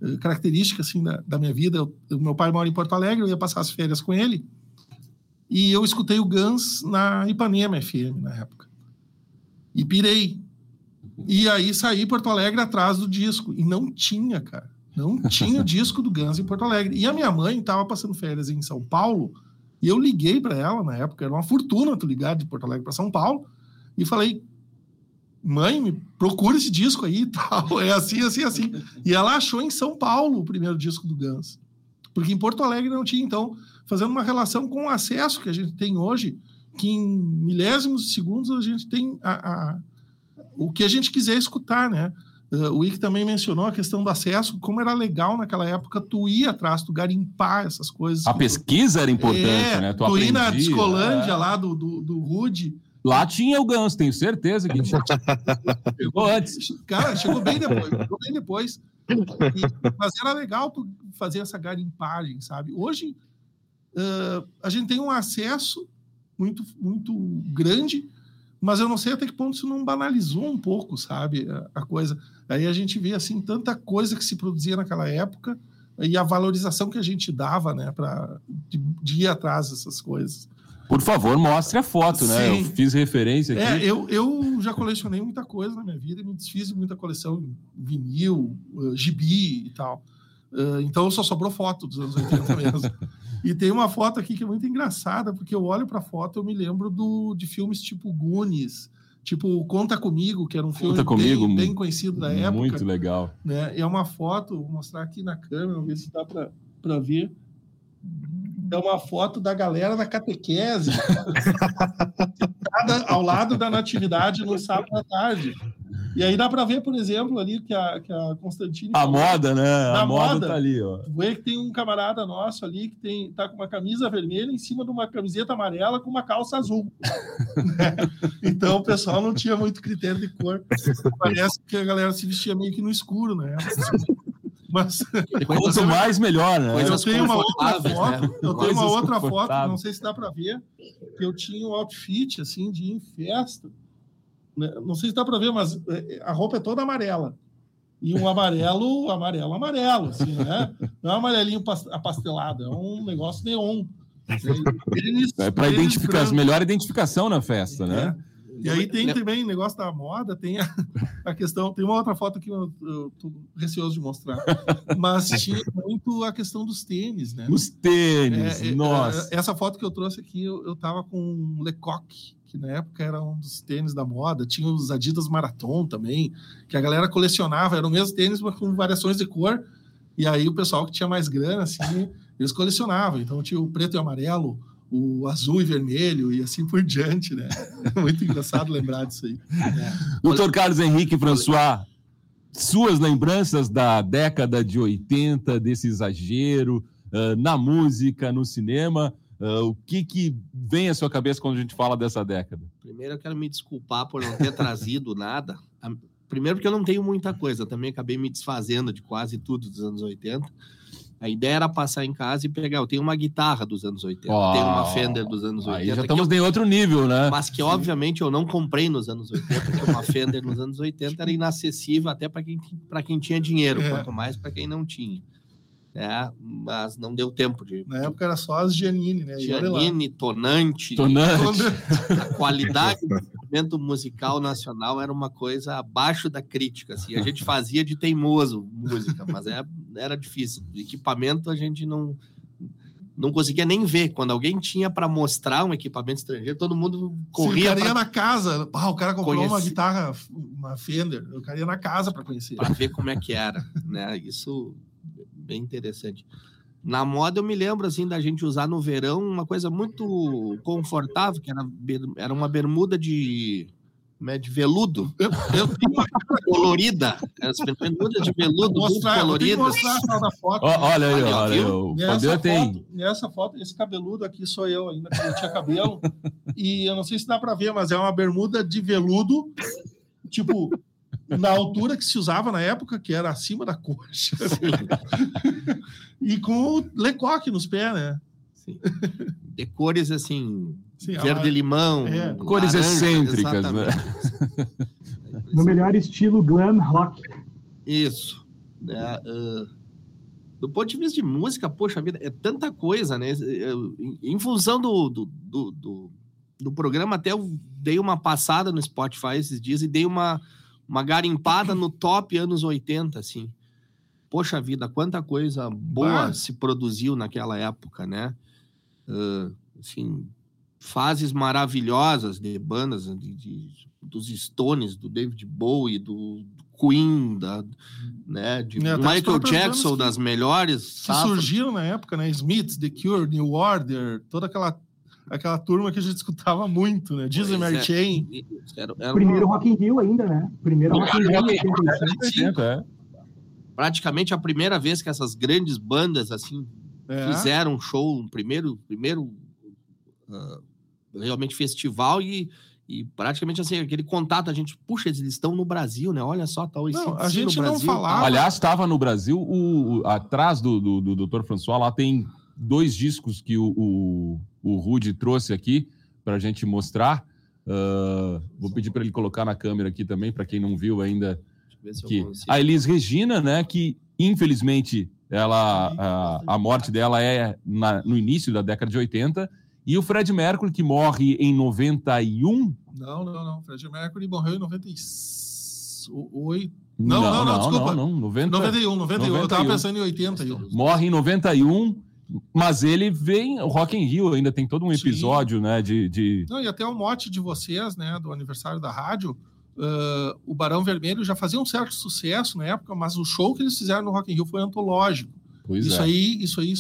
uh, característica, assim, da, da minha vida. Eu, meu pai mora em Porto Alegre, eu ia passar as férias com ele, e eu escutei o Guns na Ipanema FM, na época. E pirei. E aí saí Porto Alegre atrás do disco, e não tinha, cara. Não tinha o disco do Guns em Porto Alegre. E a minha mãe estava passando férias em São Paulo, e eu liguei para ela na época, era uma fortuna tu ligar de Porto Alegre para São Paulo, e falei: mãe, me procura esse disco aí e tal. É assim, assim, assim. E ela achou em São Paulo o primeiro disco do Guns. Porque em Porto Alegre não tinha. Então, fazendo uma relação com o acesso que a gente tem hoje, que em milésimos de segundos a gente tem a, a, o que a gente quiser escutar, né? Uh, o Ike também mencionou a questão do acesso, como era legal naquela época tu ir atrás, tu garimpar essas coisas. A pesquisa tu... era importante, é, né? Tu, tu ir na Discolândia é. lá do, do, do Rude. Lá tinha o Gans, tenho certeza que tinha. chegou antes. Cara, chegou bem depois. Chegou bem depois. E, mas era legal fazer essa garimpagem, sabe? Hoje uh, a gente tem um acesso muito, muito grande mas eu não sei até que ponto isso não banalizou um pouco, sabe, a, coisa. Aí a gente vê assim tanta coisa que se produzia naquela época e a valorização que a gente dava, né, para de, de, ir atrás dessas coisas. Por favor, mostre a foto, Sim. né? Eu fiz referência é, aqui. É, eu, eu já colecionei muita coisa na minha vida, me desfiz de muita coleção, vinil, uh, gibi e tal. Uh, então só sobrou foto dos anos 80 mesmo. E tem uma foto aqui que é muito engraçada, porque eu olho para a foto eu me lembro do, de filmes tipo Goonies, tipo Conta Comigo, que era um filme comigo, bem, bem, conhecido da época. Muito legal. Né? É uma foto, vou mostrar aqui na câmera, ver se dá para ver. É uma foto da galera da catequese, ao lado da natividade no sábado à tarde. E aí dá para ver, por exemplo, ali que a, que a Constantine. A moda, né? A moda, moda tá ali, ó. Vê que tem um camarada nosso ali que tem, tá com uma camisa vermelha em cima de uma camiseta amarela com uma calça azul. então o pessoal não tinha muito critério de cor. Parece que a galera se vestia meio que no escuro, né? Mas quanto mais melhor, né? Eu tenho uma outra foto, né? eu tenho uma outra foto, não sei se dá para ver, que eu tinha um outfit assim de ir em festa né? Não sei se dá para ver, mas é, a roupa é toda amarela. E um amarelo, amarelo, amarelo, assim, né? Não é um amarelinho apastelado, é um negócio neon. é para identificar, melhor identificação na festa, né? É. E aí tem também o negócio da moda, tem a, a, questão, tem uma outra foto que eu, eu tô receoso de mostrar, mas tinha muito a questão dos tênis, né? Os tênis, é, é nossa. É, essa foto que eu trouxe aqui, eu, eu tava com um Lecoq, que na época era um dos tênis da moda, tinha os Adidas Marathon também, que a galera colecionava, eram o mesmo tênis, mas com variações de cor, e aí o pessoal que tinha mais grana, assim, eles colecionavam, então tinha o preto e amarelo, o azul e vermelho e assim por diante, né? Muito engraçado lembrar disso aí. É. Doutor Carlos Henrique François, suas lembranças da década de 80, desse exagero uh, na música, no cinema, Uh, o que, que vem à sua cabeça quando a gente fala dessa década? Primeiro, eu quero me desculpar por não ter trazido nada. Primeiro, porque eu não tenho muita coisa. Também acabei me desfazendo de quase tudo dos anos 80. A ideia era passar em casa e pegar. Eu tenho uma guitarra dos anos 80, oh, tenho uma Fender dos anos 80. Aí já estamos eu, em outro nível, né? Mas que, Sim. obviamente, eu não comprei nos anos 80, porque uma Fender nos anos 80 era inacessível até para quem, quem tinha dinheiro, é. quanto mais para quem não tinha né? Mas não deu tempo de. Na época era só as Giannini, né? Giannini, Tonante. Tonante. A qualidade do instrumento musical nacional era uma coisa abaixo da crítica. Assim. A gente fazia de teimoso música, mas é, era difícil. O equipamento a gente não não conseguia nem ver. Quando alguém tinha para mostrar um equipamento estrangeiro, todo mundo corria. Sim, o cara ia pra... na casa. Ah, o cara comprou Conheci... uma guitarra, uma Fender. O cara ia na casa para conhecer. Para ver como é que era. Né? Isso bem interessante. Na moda, eu me lembro assim da gente usar no verão uma coisa muito confortável, que era, era uma bermuda de é de veludo. Eu, eu tenho uma colorida. As bermudas de veludo mostrar, coloridas. foto. Oh, olha aí, olha aí. O nessa, tem. Foto, nessa foto, esse cabeludo aqui sou eu ainda, que não tinha cabelo. e eu não sei se dá para ver, mas é uma bermuda de veludo, tipo, na altura que se usava na época, que era acima da coxa. e com lecoque nos pés, né? Sim. De cores assim, verde-limão. É. Cores excêntricas, né? no melhor estilo glam rock. Isso. É, uh, do ponto de vista de música, poxa vida, é tanta coisa, né? Em função do, do, do, do, do programa, até eu dei uma passada no Spotify esses dias e dei uma, uma garimpada no top anos 80, assim. Poxa vida, quanta coisa boa ah. se produziu naquela época, né? Uh, assim, fases maravilhosas de bandas de, de, dos Stones, do David Bowie, do, do Queen, da, né, de é, Michael Jackson, das melhores. Que surgiram na época, né? Smiths, The Cure, New Order, toda aquela aquela turma que a gente escutava muito, né? Disney Mary é. Chain. Era, era Primeiro uma... Rock in Rio ainda, né? Primeiro Rock in Rio, é. Praticamente a primeira vez que essas grandes bandas, assim, é. fizeram um show, um primeiro, primeiro uh, realmente festival e, e praticamente assim, aquele contato, a gente, puxa, eles estão no Brasil, né? Olha só, tal tá não, A gente não falava. Aliás, estava no Brasil, o, o, atrás do, do, do Dr. François, lá tem dois discos que o, o, o Rude trouxe aqui para a gente mostrar. Uh, vou pedir para ele colocar na câmera aqui também, para quem não viu ainda. Que a Elis Regina, né, que infelizmente ela a, a morte dela é na, no início da década de 80 e o Fred Mercury, que morre em 91. Não, não, não. Fred Mercury morreu em 98. Não, não, não, não, desculpa. Não, não, 90, 91, 91. 91. Eu tava pensando em 81. Morre em 91, mas ele vem. O Rock in Rio ainda tem todo um episódio, Sim. né? De, de. Não, e até o mote de vocês, né? Do aniversário da rádio. Uh, o Barão Vermelho já fazia um certo sucesso na época, mas o show que eles fizeram no Rock in Rio foi antológico. Pois isso é. aí, isso aí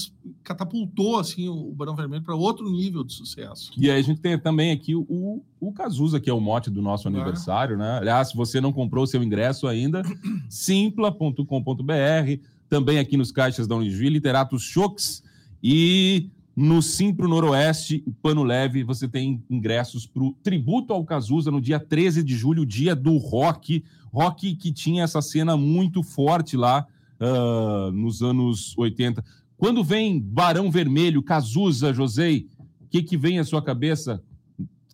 catapultou assim o Barão Vermelho para outro nível de sucesso. E aí a gente tem também aqui o, o Cazuza, que é o mote do nosso é. aniversário, é. né? Aliás, se você não comprou o seu ingresso ainda, simpla.com.br, também aqui nos caixas da Unigil, Literatos Choques e no Simpro Noroeste, Pano Leve, você tem ingressos para o tributo ao Cazuza no dia 13 de julho, dia do rock. Rock que tinha essa cena muito forte lá uh, nos anos 80. Quando vem Barão Vermelho, Cazuza, José, o que, que vem à sua cabeça?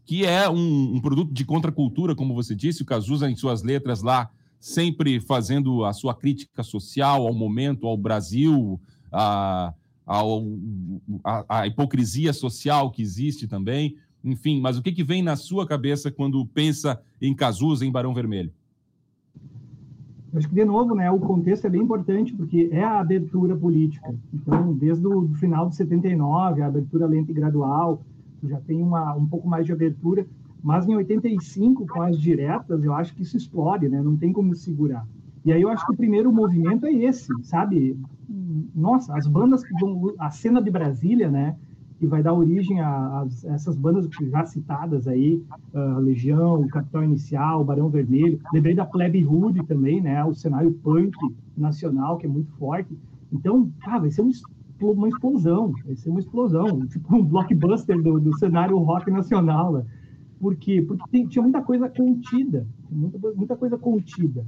Que é um, um, produto de contracultura, como você disse, o Cazuza em suas letras lá, sempre fazendo a sua crítica social ao momento, ao Brasil, a, a, a hipocrisia social que existe também. Enfim, mas o que, que vem na sua cabeça quando pensa em Cazuza, em Barão Vermelho? Acho que, de novo, né, o contexto é bem importante, porque é a abertura política. Então, desde o final de 79, a abertura lenta e gradual, já tem uma, um pouco mais de abertura, mas em 85, com as diretas, eu acho que isso explode, né? não tem como segurar. E aí eu acho que o primeiro movimento é esse, sabe? Nossa, as bandas que vão... A cena de Brasília, né? Que vai dar origem a, a, essas bandas já citadas aí, uh, Legião, o Capital Inicial, Barão Vermelho. Lembrei da Plebe Rude também, né? O cenário punk nacional, que é muito forte. Então, ah, vai ser uma explosão, vai ser uma explosão, tipo um blockbuster do, do cenário rock nacional. Né? Por quê? Porque tem, tinha muita coisa contida, muita, muita coisa contida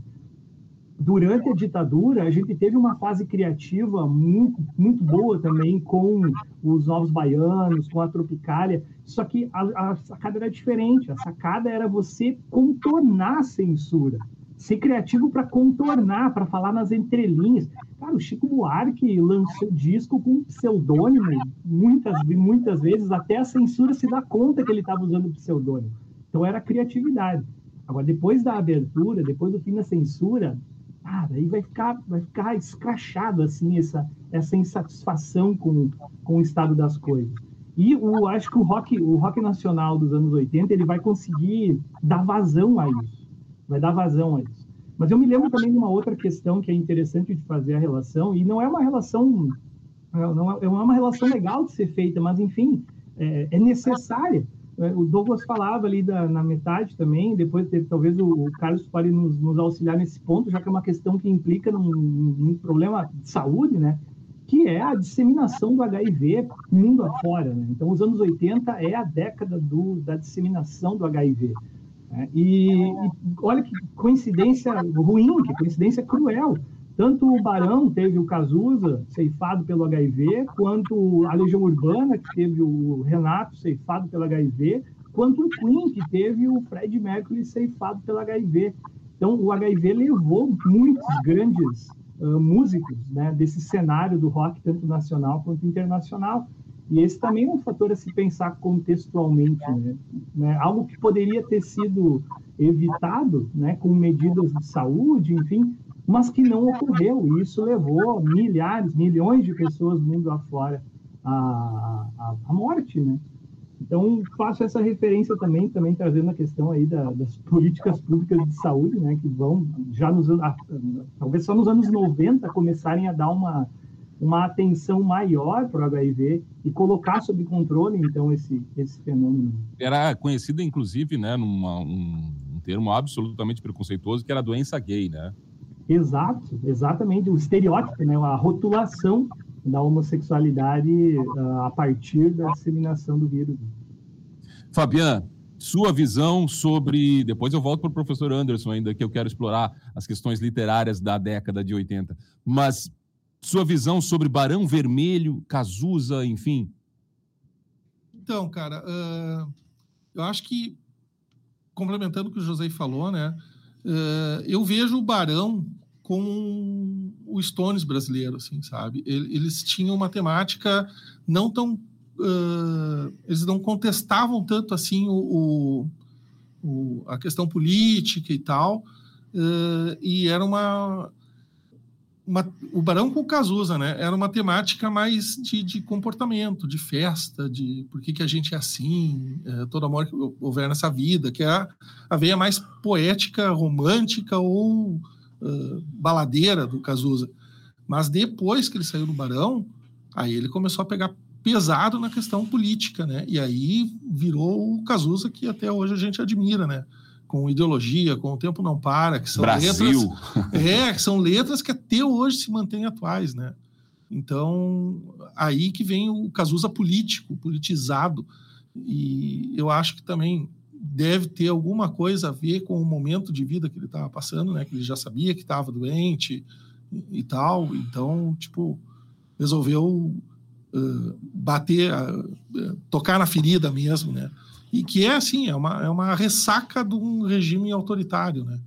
durante a ditadura, a gente teve uma fase criativa muito, muito boa também com os Novos Baianos, com a Tropicália, só que a, a sacada era diferente. A sacada era você contornar a censura, ser criativo para contornar, para falar nas entrelinhas. Cara, o Chico Buarque lançou disco com pseudônimo, muitas, muitas vezes até a censura se dá conta que ele estava usando pseudônimo. Então era criatividade. Agora, depois da abertura, depois do fim da censura, ah, daí vai ficar, vai ficar escrachado assim essa, essa insatisfação com, com o estado das coisas. E o, acho que o rock, o rock nacional dos anos 80 ele vai conseguir dar vazão a isso, vai dar vazão a isso. Mas eu me lembro também de uma outra questão que é interessante de fazer a relação e não é uma relação não é, não é uma relação legal de ser feita, mas enfim é, é necessária é, o Douglas falava ali da, na metade também, depois talvez o, o Carlos pode nos, nos, auxiliar nesse ponto, já que é uma questão que implica num, num, problema de saúde, né? Que é a disseminação do HIV mundo afora. Né? Então, os anos 80 é a década do, da disseminação do HIV. Né? E, e olha que coincidência ruim, que coincidência cruel. Tanto o Barão teve o Cazuza ceifado pelo HIV, quanto a Legião Urbana, que teve o Renato ceifado pelo HIV, quanto o Queen, que teve o Fred Mercury ceifado pelo HIV. Então, o HIV levou muitos grandes uh, músicos né, desse cenário do rock, tanto nacional quanto internacional. E esse também é um fator a se pensar contextualmente, né? né? Algo que poderia ter sido evitado, né, com medidas de saúde, enfim, mas que não ocorreu. E isso levou milhares, milhões de pessoas mundo afora à, à, à morte, né? Então, faço essa referência também, também trazendo a questão aí da, das políticas públicas de saúde, né, que vão já nos talvez só nos anos 90 começarem a dar uma, uma atenção maior para o HIV e colocar sob controle, então, esse, esse fenômeno. Era conhecida, inclusive, né, numa, um, termo absolutamente preconceituoso, que era doença gay, né? Exato, exatamente. O estereótipo, né? a rotulação da homossexualidade uh, a partir da disseminação do vírus. Fabian, sua visão sobre. Depois eu volto para o professor Anderson, ainda que eu quero explorar as questões literárias da década de 80. Mas sua visão sobre Barão Vermelho, Cazuza, enfim. Então, cara, uh, eu acho que, complementando o que o José falou, né? Uh, eu vejo o Barão com o Stones brasileiro, assim, sabe? Eles tinham uma temática não tão... Uh, eles não contestavam tanto, assim, o, o, a questão política e tal, uh, e era uma... Uma, o Barão com o Cazuza, né? Era uma temática mais de, de comportamento, de festa, de por que, que a gente é assim, é, todo amor que houver nessa vida, que é a, a veia mais poética, romântica ou uh, baladeira do Cazuza. Mas depois que ele saiu do Barão, aí ele começou a pegar pesado na questão política, né? E aí virou o Cazuza que até hoje a gente admira, né? Com ideologia, com o tempo não para, que são Brasil. letras, é, que são letras que até hoje se mantêm atuais, né? Então, aí que vem o Cazuza político, politizado, e eu acho que também deve ter alguma coisa a ver com o momento de vida que ele estava passando, né? Que ele já sabia que estava doente e, e, tal, então, tipo, resolveu uh, bater, uh, tocar na ferida mesmo, né? E que é assim, é uma, é uma ressaca de um regime autoritário, né?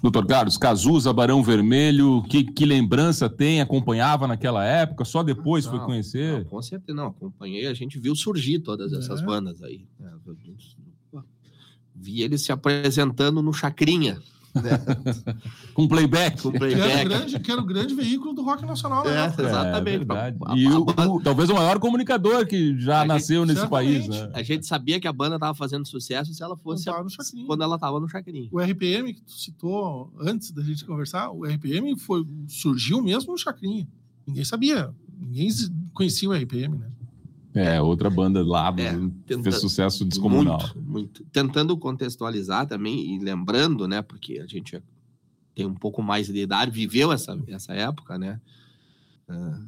Doutor Carlos, Cazuza, Barão Vermelho, que, que lembrança tem? Acompanhava naquela época? Só depois não, foi conhecer? Não, com certeza não, acompanhei, a gente viu surgir todas essas é. bandas aí. É, vi eles se apresentando no Chacrinha, com playback. Com playback. Que, era o grande, que era o grande veículo do rock nacional, né? É, exatamente. É, e o, o, talvez o maior comunicador que já a nasceu gente, nesse país. Né? A gente sabia que a banda estava fazendo sucesso se ela fosse a, quando ela estava no Chacrinha. O RPM que tu citou antes da gente conversar, o RPM foi, surgiu mesmo no Chacrinha. Ninguém sabia. Ninguém conhecia o RPM, né? É, outra banda lá é, tenta, fez sucesso descomunal. Muito, muito. Tentando contextualizar também e lembrando, né, porque a gente tem um pouco mais de idade, viveu essa, essa época, né? Uh, ah,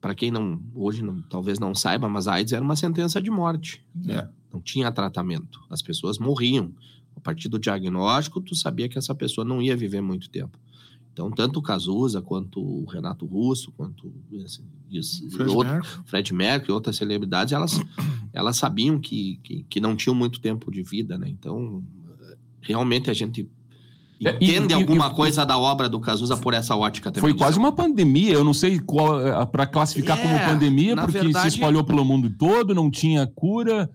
Para quem não hoje não, talvez não saiba, mas a AIDS era uma sentença de morte. Né? É. Não tinha tratamento. As pessoas morriam. A partir do diagnóstico, tu sabia que essa pessoa não ia viver muito tempo. Então, tanto o Cazuza, quanto o Renato Russo, quanto assim, isso, Fred, outro, Mercury. Fred Mercury e outras celebridades, elas, elas sabiam que, que, que, não tinham muito tempo de vida, né? Então, realmente a gente é, entende e, alguma e, coisa da obra do Cazuza por essa ótica também. Foi quase uma pandemia, eu não sei qual é, para classificar é, como pandemia, porque verdade, se espalhou pelo mundo todo, não tinha cura.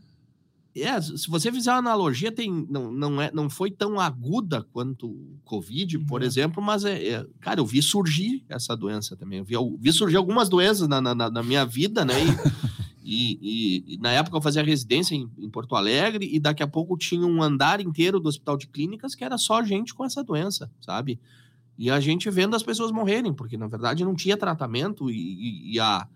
É, se você fizer uma analogia, tem, não, não, é, não foi tão aguda quanto o Covid, por uhum. exemplo, mas, é, é, cara, eu vi surgir essa doença também. Eu vi, eu vi surgir algumas doenças na, na, na minha vida, né? E, e, e, na época eu fazia residência em, em, Porto Alegre e daqui a pouco tinha um andar inteiro do hospital de clínicas que era só gente com essa doença, sabe? E a gente vendo as pessoas morrerem, porque na verdade não tinha tratamento e, e a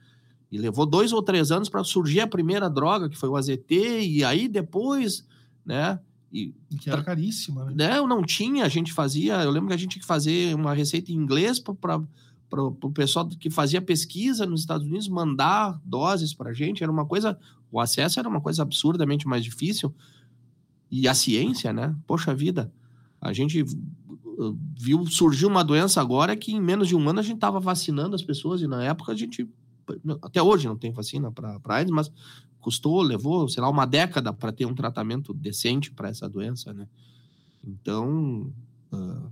E levou dois ou três anos para surgir a primeira droga, que foi o AZT, e aí depois, né? E, que era caríssima, né? Não, não tinha, a gente fazia. Eu lembro que a gente tinha que fazer uma receita em inglês para o pessoal que fazia pesquisa nos Estados Unidos mandar doses para a gente. Era uma coisa. O acesso era uma coisa absurdamente mais difícil. E a ciência, né? Poxa vida, a gente viu surgir uma doença agora que em menos de um ano a gente estava vacinando as pessoas e na época a gente até hoje não tem vacina para AIDS, mas custou, levou, sei lá, uma década para ter um tratamento decente para essa doença, né? Então, uh,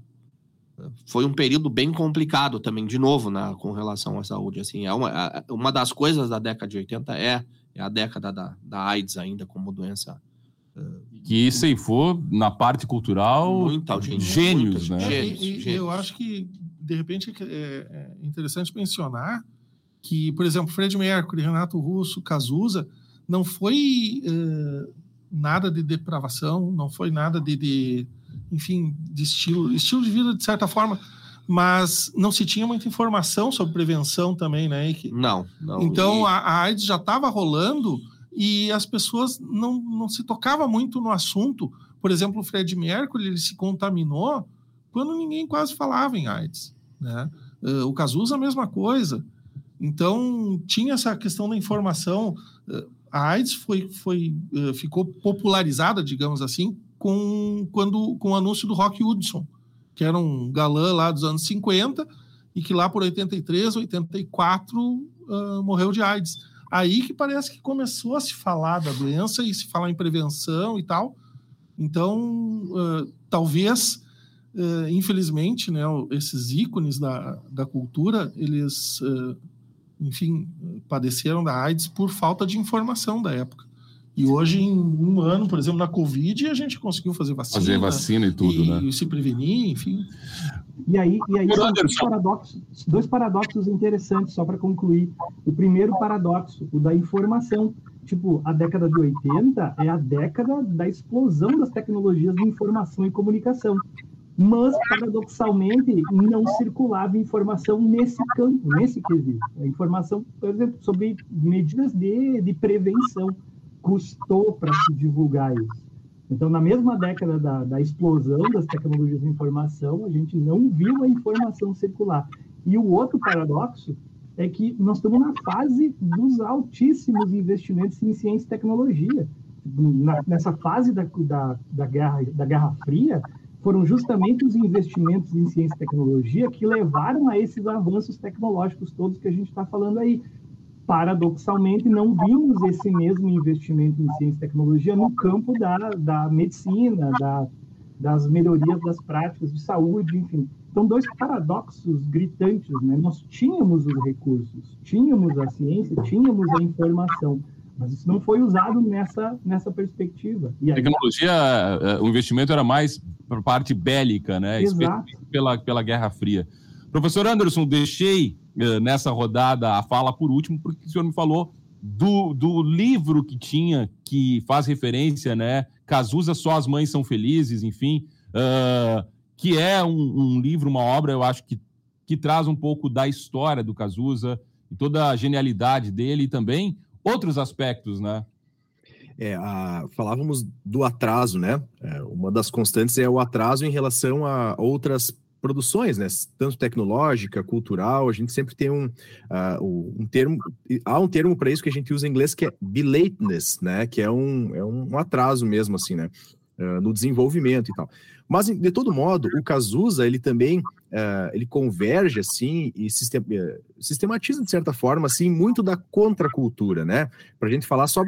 foi um período bem complicado também, de novo, né, com relação à saúde. Assim, é uma, uma das coisas da década de 80 é, é a década da, da AIDS ainda como doença. Uh, que ceifou na parte cultural muita gente, gênios, muita, né? Gênios, e, gênios. Eu acho que, de repente, é, é interessante mencionar que, por exemplo, Fred Mercury, Renato Russo, Cazuza, não foi uh, nada de depravação, não foi nada de, de, enfim, de estilo, estilo de vida de certa forma, mas não se tinha muita informação sobre prevenção também, né? Que, não, não. Então e... a, a AIDS já estava rolando e as pessoas não, não se tocavam muito no assunto. Por exemplo, o Fred Mercury ele se contaminou quando ninguém quase falava em AIDS, né? Uh, o Cazuza a mesma coisa. Então, tinha essa questão da informação. Eh, a AIDS foi, foi, eh, ficou popularizada, digamos assim, com, quando, com o anúncio do Rock Hudson, que era um galã lá dos anos 50 e que lá por 83, 84 uh, morreu de AIDS. Aí que parece que começou a se falar da doença e se falar em prevenção e tal. Então, uh, talvez, uh, infelizmente, né, esses ícones da, da cultura, eles enfim, padeceram da AIDS por falta de informação da época. E hoje, em um ano, por exemplo, na Covid, a gente conseguiu fazer vacina. Fazer vacina e tudo, e, né? E se prevenir, enfim. E aí, e aí são dois paradoxos, dois paradoxos interessantes, só para concluir. O primeiro paradoxo, o da informação. Tipo, a década de 80 é a década da explosão das tecnologias de informação e comunicação mas paradoxalmente não circulava informação nesse campo, nesse quesito. Informação, por exemplo, sobre medidas de, de prevenção custou para se divulgar isso. Então, na mesma década da, da explosão das tecnologias de informação, a gente não viu a informação circular. E o outro paradoxo é que nós estamos na fase dos altíssimos investimentos em ciência e tecnologia. Na, nessa fase da, da, da, guerra, da Guerra Fria, foram justamente os investimentos em ciência e tecnologia que levaram a esses avanços tecnológicos todos que a gente está falando aí. Paradoxalmente, não vimos esse mesmo investimento em ciência e tecnologia no campo da, da medicina, da, das melhorias das práticas de saúde, enfim. Então, dois paradoxos gritantes, né? Nós tínhamos os recursos, tínhamos a ciência, tínhamos a informação, mas isso não foi usado nessa, nessa perspectiva. E aí... Tecnologia, eh, o investimento era mais para parte bélica, né? Exato. Pela, pela Guerra Fria. Professor Anderson, deixei uh, nessa rodada a fala por último, porque o senhor me falou do, do livro que tinha, que faz referência, né? Cazuza, Só as Mães São Felizes, enfim, uh, que é um, um, livro, uma obra, eu acho que, que traz um pouco da história do Cazuza e toda a genialidade dele e também outros aspectos, né? É, a, falávamos do atraso, né? É, uma das constantes é o atraso em relação a outras produções, né? Tanto tecnológica, cultural, a gente sempre tem um, uh, um termo, há um termo para isso que a gente usa em inglês que é belatedness, né? Que é um, é um atraso mesmo, assim, né? Uh, no desenvolvimento e tal. Mas, de todo modo, o Cazuza, ele também, uh, ele converge, assim, e sistem, sistematiza, de certa forma, assim, muito da contracultura, né? Para a gente falar só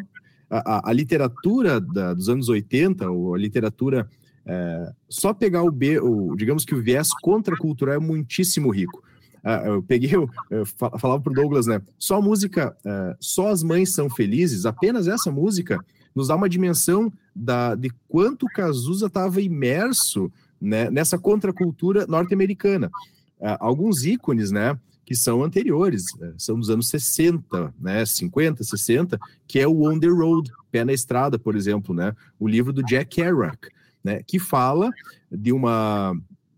a, a literatura da, dos anos 80, ou a literatura. É, só pegar o B, o, digamos que o viés contracultural é muitíssimo rico. Uh, eu peguei, eu, eu falava para o Douglas, né? Só a música, uh, só as mães são felizes, apenas essa música nos dá uma dimensão da, de quanto Cazuza estava imerso né, nessa contracultura norte-americana. Uh, alguns ícones, né? que são anteriores, né? são dos anos 60, né, 50, 60, que é o On the Road, Pé na Estrada, por exemplo, né, o livro do Jack Kerouac, né, que fala de uma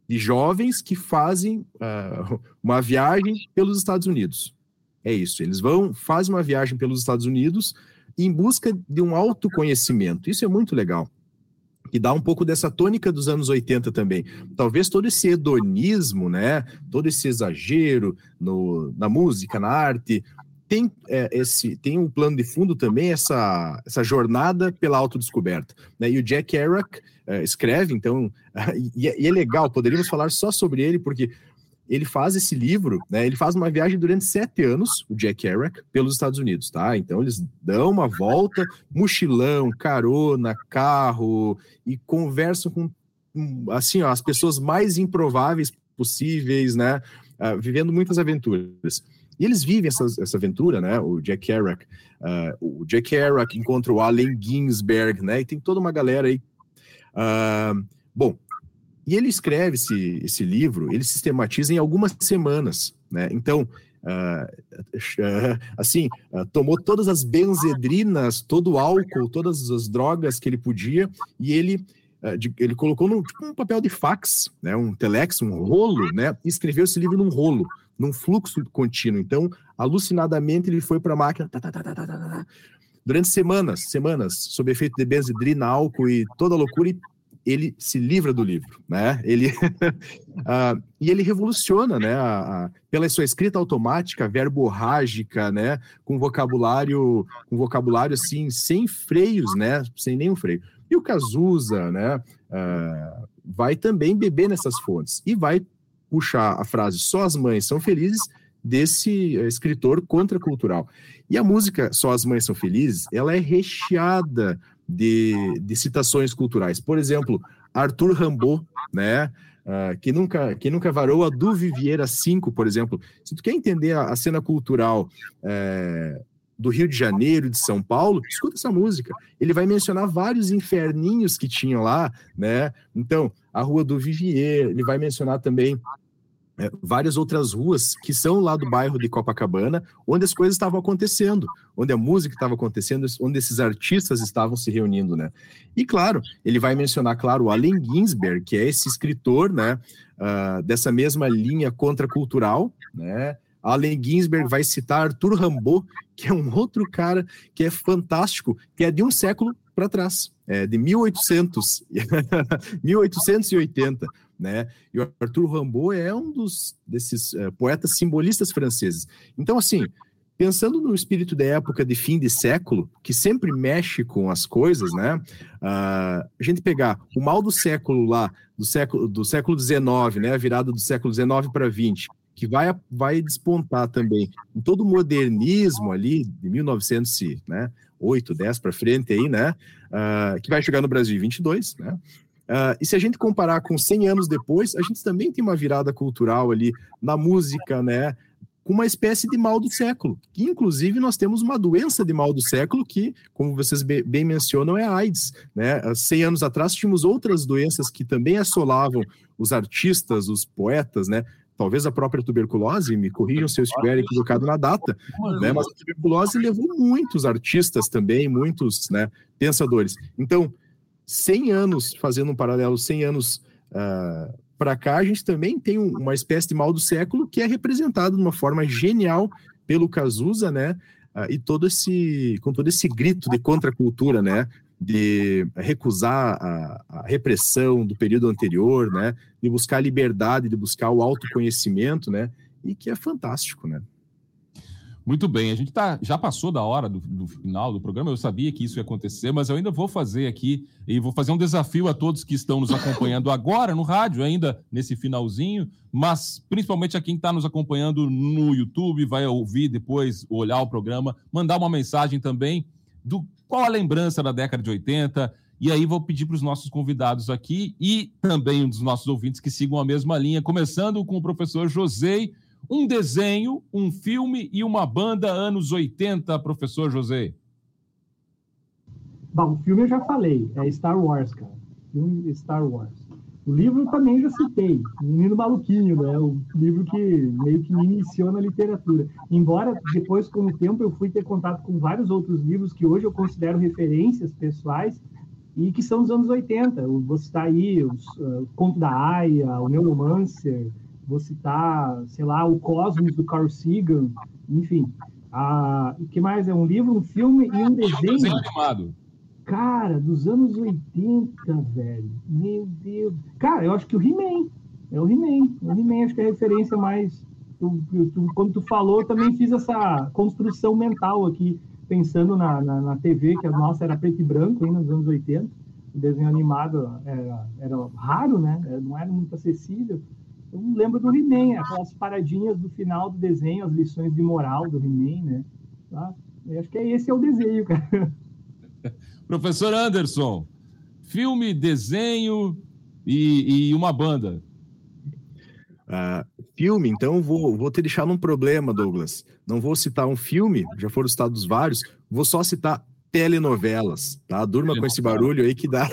de jovens que fazem uh, uma viagem pelos Estados Unidos. É isso. Eles vão, fazem uma viagem pelos Estados Unidos em busca de um autoconhecimento. Isso é muito legal. E dá um pouco dessa tônica dos anos 80 também. Talvez todo esse hedonismo, né? Todo esse exagero no, na música, na arte, tem é, esse tem um plano de fundo também essa, essa jornada pela autodescoberta. Né? E o Jack Kerouac é, escreve, então, e, e, é legal, poderíamos falar só sobre ele, porque ele faz esse livro, né? Ele faz uma viagem durante sete anos, o Jack Kerouac, pelos Estados Unidos, tá? Então eles dão uma volta, mochilão, carona, carro e conversam com assim, ó, as pessoas mais improváveis possíveis, né? Uh, vivendo muitas aventuras. E eles vivem essa, aventura, né? O Jack Kerouac, uh, o Jack Kerouac encontra o Allen Ginsberg, né? E tem toda uma galera aí. Uh, bom, e ele escreve esse, esse livro, ele sistematiza em algumas semanas, né? Então, uh, assim, tomou todas as benzedrinas, todo o álcool, todas as drogas que ele podia, e ele de, ele colocou num tipo, um papel de fax, né, um telex, um rolo, né, e escreveu esse livro num rolo num fluxo contínuo. Então, alucinadamente, ele foi para a máquina tá, tá, tá, durante semanas, semanas, sob efeito de benzedrina, álcool e toda a loucura, e ele se livra do livro, né? Ele uh, e ele revoluciona, né? A, a, pela sua escrita automática, verborrágica, né? Com vocabulário, com vocabulário assim, sem freios, né? Sem nenhum freio. E o Cazuza, né? Uh, vai também beber nessas fontes e vai puxar a frase Só as mães são felizes desse eh, escritor contracultural. E a música Só as mães são felizes, ela é recheada de, de citações culturais. Por exemplo, Arthur Rimbaud, né? Uh, que nunca que nunca varou a do Viviera 5, por exemplo. Se tu quer entender a, a cena cultural é, do Rio de Janeiro, de São Paulo, escuta essa música. Ele vai mencionar vários inferninhos que tinham lá, né? Então, a Rua do Vivier, ele vai mencionar também é, várias outras ruas que são lá do bairro de Copacabana, onde as coisas estavam acontecendo, onde a música estava acontecendo, onde esses artistas estavam se reunindo, né? E claro, ele vai mencionar, claro, o Allen Ginsberg, que é esse escritor, né, uh, dessa mesma linha contracultural, né? Allen Ginsberg vai citar Arthur Rimbaud, que é um outro cara que é fantástico, que é de um século para trás, é de 1800, 1880 né? E o Arthur Rimbaud é um dos desses uh, poetas simbolistas franceses. Então, assim, pensando no espírito da época de fim de século, que sempre mexe com as coisas, né? Uh, a gente pegar o mal do século lá, do século do século XIX, né? A virada do século XIX para XX, que vai, vai despontar também em todo o modernismo ali de 1908, né? 10 para frente aí, né? Uh, que vai chegar no Brasil em 22, né? Uh, e se a gente comparar com 100 anos depois, a gente também tem uma virada cultural ali na música, né? Com uma espécie de mal do século. Que, inclusive, nós temos uma doença de mal do século que, como vocês bem mencionam, é a AIDS. Né? Há 100 anos atrás, tínhamos outras doenças que também assolavam os artistas, os poetas, né? talvez a própria tuberculose, me corrijam se eu estiver equivocado na data, né? mas a tuberculose levou muitos artistas também, muitos né, pensadores. Então, 100 anos, fazendo um paralelo, 100 anos uh, ah, para cá, a gente também tem uma espécie de mal do século que é representado de uma forma genial pelo Cazuza, né? Uh, e todo esse, com todo esse grito de contracultura, né? De recusar a, a, repressão do período anterior, né? De buscar a liberdade, de buscar o autoconhecimento, né? E que é fantástico, né? Muito bem, a gente tá, já passou da hora do, do, final do programa, eu sabia que isso ia acontecer, mas eu ainda vou fazer aqui e vou fazer um desafio a todos que estão nos acompanhando agora no rádio, ainda nesse finalzinho, mas principalmente a quem está nos acompanhando no YouTube, vai ouvir depois, olhar o programa, mandar uma mensagem também do qual a lembrança da década de 80. E aí vou pedir para os nossos convidados aqui e também um dos nossos ouvintes que sigam a mesma linha, começando com o professor José um desenho, um filme e uma banda anos 80, professor José? Bom, o filme eu já falei, é Star Wars, cara. Filme Star Wars. O livro também já citei, Menino Maluquinho, né? O livro que meio que me iniciou na literatura. Embora depois, com o tempo, eu fui ter contato com vários outros livros que hoje eu considero referências pessoais e que são dos anos 80. Eu vou citar aí os uh, Conto da Aya, o Neuromancer, vou citar, sei lá, o Cosmos do Carl Sagan, enfim. Ah, o que mais? É um livro, um filme e um desenho. desenho animado. Cara, dos anos 80, velho. Meu Deus. Cara, eu acho que o He-Man. É o He-Man. O He-Man acho que é a referência mais. Tu, tu, quando tu falou, eu também fiz essa construção mental aqui, pensando na, na, na, TV, que a nossa era preto e branco ainda nos anos 80. O desenho animado era, era raro, né? Não era muito acessível. Eu lembro do He-Man, aquelas paradinhas do final do desenho, as lições de moral do He-Man, né? Tá? Eu acho que é esse é o desenho, cara. Professor Anderson, filme, desenho e, e uma banda. Uh, filme, então vou, vou te deixar num problema, Douglas. Não vou citar um filme, já foram citados vários, vou só citar telenovelas, tá? Durma com esse barulho aí que dá.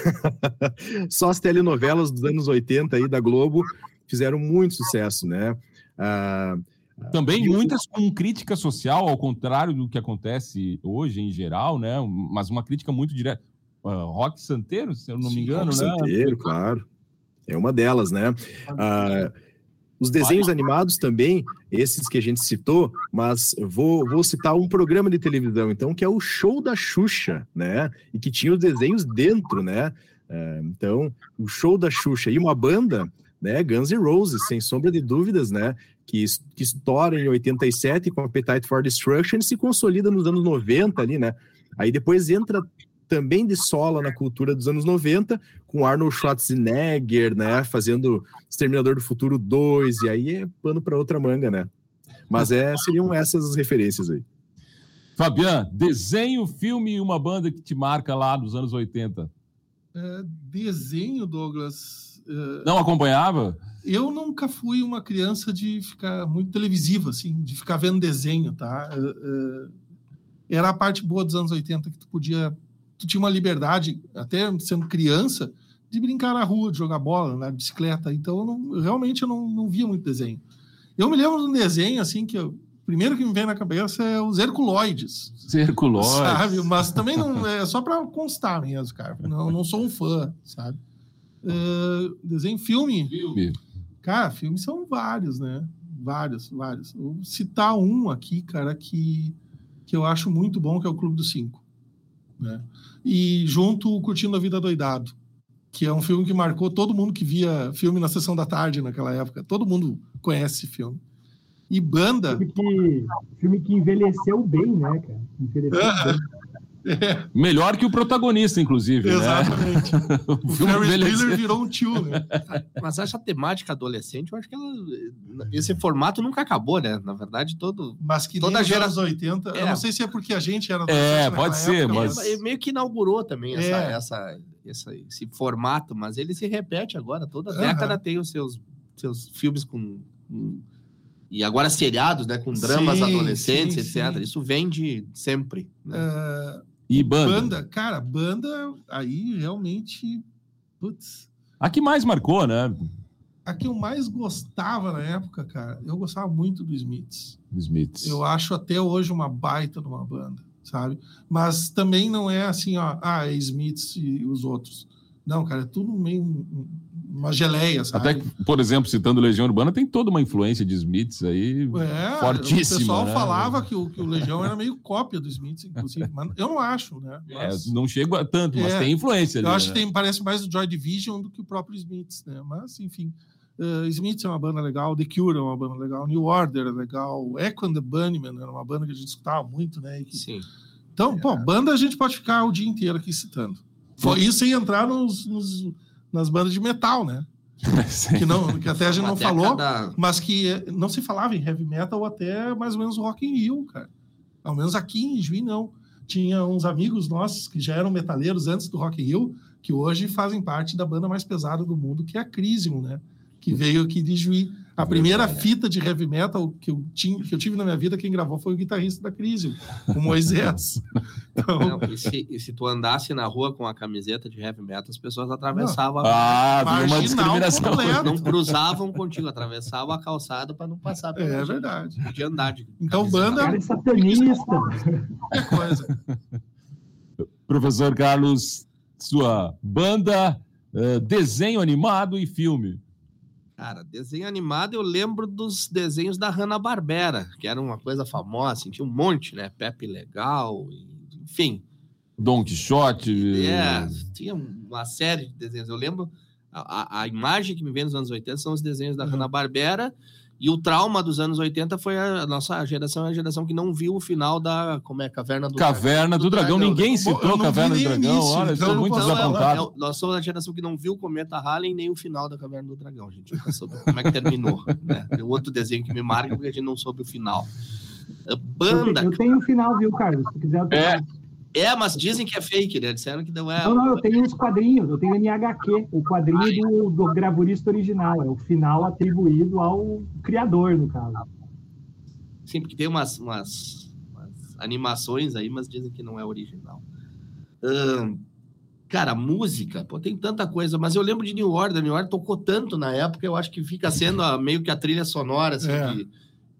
só as telenovelas dos anos 80 aí da Globo fizeram muito sucesso, né? Uh, também muitas com crítica social, ao contrário do que acontece hoje em geral, né? Mas uma crítica muito direta. Uh, Rock Santeiro, se eu não Sim, me engano, Rock né? Santeiro, claro. É uma delas, né? Uh, os desenhos animados também, esses que a gente citou, mas vou, vou citar um programa de televisão, então, que é o Show da Xuxa, né? E que tinha os desenhos dentro, né? Uh, então, o Show da Xuxa e uma banda, né? Guns N' Roses, sem sombra de dúvidas, né? que, que estoura em 87 com Appetite for Destruction e se consolida nos anos 90 ali, né? Aí depois entra também de sola na cultura dos anos 90, com Arnold Schwarzenegger, né, fazendo Exterminador do Futuro 2, e aí é pano para outra manga, né? Mas é, seriam essas as referências aí. Fabian, desenho, filme e uma banda que te marca lá dos anos 80. É, desenho, Douglas. Não acompanhava? Eu nunca fui uma criança de ficar muito televisiva, assim, de ficar vendo desenho, tá? É, é, era a parte boa dos anos 80 que tu podia. Tu tinha uma liberdade, até sendo criança, de brincar na rua, de jogar bola, na bicicleta. Então, eu não, realmente, eu não, não via muito desenho. Eu me lembro de um desenho, assim, que eu, o primeiro que me vem na cabeça é os Herculoides. Herculoides. Sabe? Mas também não é só para constar mesmo, cara. Não, não sou um fã, sabe? Uh, desenho filme. Filme. Cara, filmes são vários, né? Vários, vários. Vou citar um aqui, cara, que, que eu acho muito bom, que é o Clube dos Cinco. Né? E junto Curtindo a Vida Doidado, que é um filme que marcou todo mundo que via filme na sessão da tarde naquela época. Todo mundo conhece esse filme. E banda. Filme que, filme que envelheceu bem, né, cara? Envelheceu bem. É. Melhor que o protagonista, inclusive. Né? Exatamente. Né? o Ferris Bueller virou um tio, né? Mas essa temática adolescente, eu acho que ela, esse formato nunca acabou, né? Na verdade, todo. Mas que toda a geração 80, é. eu não sei se é porque a gente era É, pode ser, época, mas. mas... Meio que inaugurou também essa, é. essa, essa, esse formato, mas ele se repete agora. Toda uhum. década tem os seus, seus filmes com. com e agora seriados, né, com dramas sim, adolescentes, sim, etc. Sim. Isso vende sempre. Né? Uh, e banda? Banda, cara, banda aí realmente. Putz. A que mais marcou, né? A que eu mais gostava na época, cara, eu gostava muito do Smiths. Smiths. Eu acho até hoje uma baita de uma banda, sabe? Mas também não é assim, ó, ah, é Smiths e os outros. Não, cara, é tudo meio uma geleia, sabe? Até que, por exemplo, citando Legião Urbana, tem toda uma influência de Smiths aí é, fortíssima. O pessoal né? falava que o, que o, Legião era meio cópia do Smiths, inclusive. Mas eu não acho, né? É, mas, é, não chego a tanto, mas é, tem influência ali. Eu acho né? que tem, parece mais o Joy Division do que o próprio Smiths, né? Mas, enfim. Uh, Smiths é uma banda legal, The Cure é uma banda legal, New Order é legal, Echo and the Bunnymen era uma banda que a gente escutava muito, né? Que... Sim. Então, é. pô, banda a gente pode ficar o dia inteiro aqui citando. Foi isso sem entrar nos, nos, nas bandas de metal, né? que, não, que até a gente não falou, cada... mas que não se falava em heavy metal até mais ou menos Rock in Rio, cara. Ao menos aqui em Juiz, não. Tinha uns amigos nossos que já eram metaleiros antes do Rock in Rio, que hoje fazem parte da banda mais pesada do mundo, que é a Crisium, né? Que veio aqui de Juiz. A primeira fita de heavy metal que eu, tinha, que eu tive na minha vida, quem gravou foi o guitarrista da Crise, o Moisés. Então... Não, e, se, e, se, tu andasse na rua com a camiseta de heavy metal, as pessoas atravessavam não. a... Ah, uma discriminação. Não cruzavam contigo, atravessavam a calçada para não passar pela É gente. verdade. Podia andar de Então, banda... Cara, é satanista. É coisa. Professor Carlos, sua banda, uh, desenho animado e filme. Cara, desenho animado eu lembro dos desenhos da Hanna-Barbera, que era uma coisa famosa, assim, tinha um monte, né? Pepe Legal, enfim. Don Quixote. É, tinha uma série de desenhos. Eu lembro, a, a imagem que me vem nos anos 80 são os desenhos da uhum. Hanna-Barbera, e o trauma dos anos 80 foi a nossa geração, a geração que não viu o final da como é Caverna do Caverna do, do Dragão. Dragão. Ninguém citou Caverna do Dragão. Início, Olha, estou muito desapontado. É, é, nós somos a geração que não viu o Cometa Halley nem o final da Caverna do Dragão. A gente não soube como é que terminou. né? Tem outro desenho que me marca porque a gente não soube o final. Banda. Eu, tenho o final, viu, Carlos? Se quiser, eu é, é, mas dizem que é fake, né? Disseram que não é. Não, não, eu tenho uns quadrinhos, eu tenho NHQ, o quadrinho do, do gravurista original, é o final atribuído ao criador, no caso. Sim, porque tem umas, umas, umas animações aí, mas dizem que não é original. Hum, cara, música, pô, tem tanta coisa, mas eu lembro de New Order, New Order tocou tanto na época, eu acho que fica sendo a, meio que a trilha sonora, assim, é. de,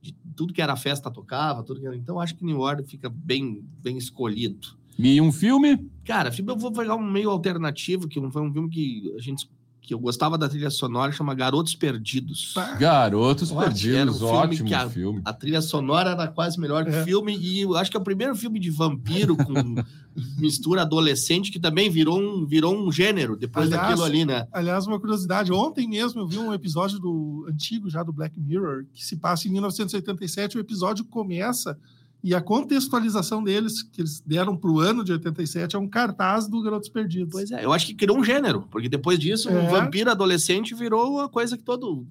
de, tudo que era festa tocava, tudo que era... então acho que New Order fica bem, bem escolhido. E um filme? Cara, filme eu vou pegar um meio alternativo, que foi um filme que a gente que eu gostava da trilha sonora, chama Garotos Perdidos. Garotos Perdidos, um ótimo a, filme. A trilha sonora era quase melhor que o é. filme, e eu acho que é o primeiro filme de vampiro com mistura adolescente que também virou um, virou um gênero depois aliás, daquilo ali, né? Aliás, uma curiosidade, ontem mesmo eu vi um episódio do antigo já do Black Mirror, que se passa em 1987, o episódio começa e a contextualização deles, que eles deram para o ano de 87, é um cartaz do Garotos Perdidos. Pois é, eu acho que criou um gênero, porque depois disso, é. o vampiro adolescente virou a coisa que todo.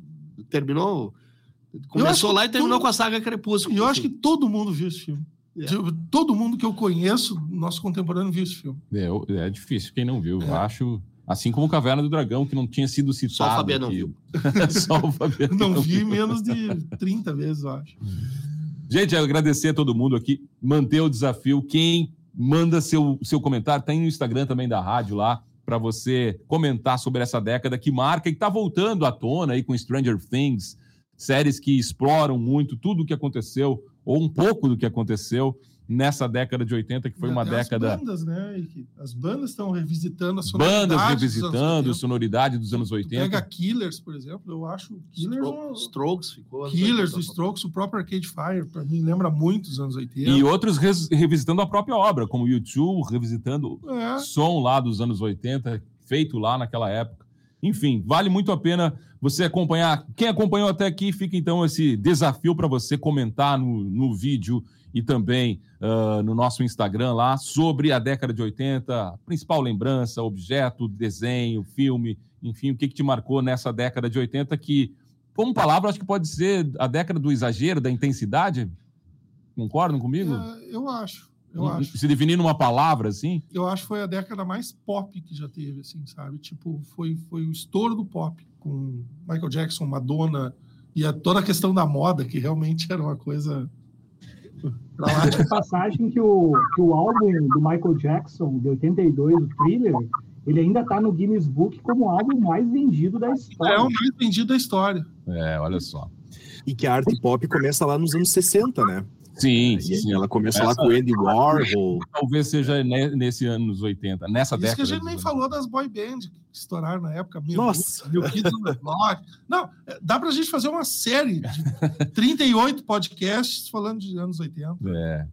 Terminou. Começou lá e terminou todo... com a saga Crepúsculo. E eu assim. acho que todo mundo viu esse filme. É. Todo mundo que eu conheço, nosso contemporâneo, viu esse filme. É, é difícil quem não viu. É. Eu acho. Assim como Caverna do Dragão, que não tinha sido citado. Só o Fabiano não viu. Só o Fabiano não, não vi viu. menos de 30 vezes, eu acho. Gente, agradecer a todo mundo aqui, manter o desafio. Quem manda seu, seu comentário, tem no Instagram também da rádio lá, para você comentar sobre essa década que marca e está voltando à tona aí com Stranger Things, séries que exploram muito tudo o que aconteceu, ou um pouco do que aconteceu nessa década de 80, que foi uma década. As bandas, né? As bandas estão revisitando a sonoridade. Bandas revisitando a sonoridade dos anos 80. Pega Killers, por exemplo, eu acho. Killers. Stro Strokes ficou. Killers do Strokes, o próprio Arcade Fire, para mim, lembra muito dos anos 80. E outros revisitando a própria obra, como o YouTube, revisitando é. som lá dos anos 80, feito lá naquela época. Enfim, vale muito a pena você acompanhar. Quem acompanhou até aqui, fica então esse desafio para você comentar no, no vídeo e também uh, no nosso Instagram lá sobre a década de 80, principal lembrança, objeto, desenho, filme, enfim, o que, que te marcou nessa década de 80 que, como palavra, acho que pode ser a década do exagero, da intensidade? Concordam comigo? É, eu acho. Eu acho. Se definir numa palavra, assim? Eu acho que foi a década mais pop que já teve, assim, sabe? Tipo, foi, foi o estouro do pop, com Michael Jackson, Madonna, e a, toda a questão da moda, que realmente era uma coisa Lá de passagem que o, que o álbum do Michael Jackson, de 82, o Thriller, ele ainda está no Guinness Book como o álbum mais vendido da história. É o mais vendido da história. É, olha só. E que a arte pop começa lá nos anos 60, né? Sim, sim. Ela começa Essa, lá com o Andy Warhol. Talvez seja nesse anos 80, nessa Isso década. que a gente nem falou das boy bands que estouraram na época. Mil, Nossa! Mil Kids on the Block. Não, é, dá pra gente fazer uma série de 38 podcasts falando de anos 80. É.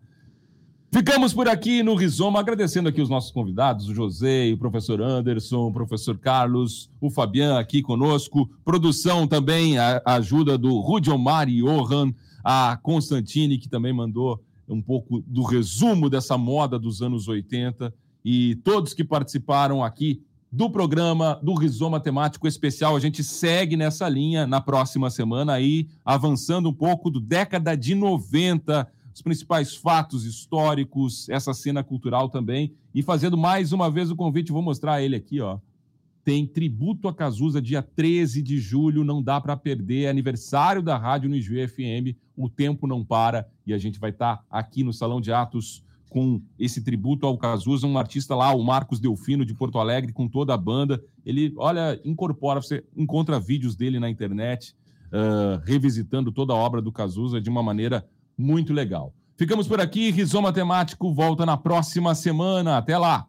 Ficamos por aqui no Rizoma, agradecendo aqui os nossos convidados, o José, o professor Anderson, o professor Carlos, o Fabian aqui conosco, produção também, a, ajuda do Rudiomar e Johan, a Constantine, que também mandou um pouco do resumo dessa moda dos anos 80, e todos que participaram aqui do programa do Rizoma Temático Especial. A gente segue nessa linha na próxima semana aí, avançando um pouco do década de 90, os principais fatos históricos, essa cena cultural também, e fazendo mais uma vez o convite, vou mostrar ele aqui, ó tem tributo a Cazuza dia 13 de julho, não dá para perder, é aniversário da Rádio no FM, o tempo não para e a gente vai estar tá aqui no Salão de Atos com esse tributo ao Cazuza, um artista lá, o Marcos Delfino de Porto Alegre, com toda a banda. Ele, olha, incorpora, você encontra vídeos dele na internet, uh, revisitando toda a obra do Cazuza de uma maneira muito legal. Ficamos por aqui, Rizoma Temático volta na próxima semana. Até lá!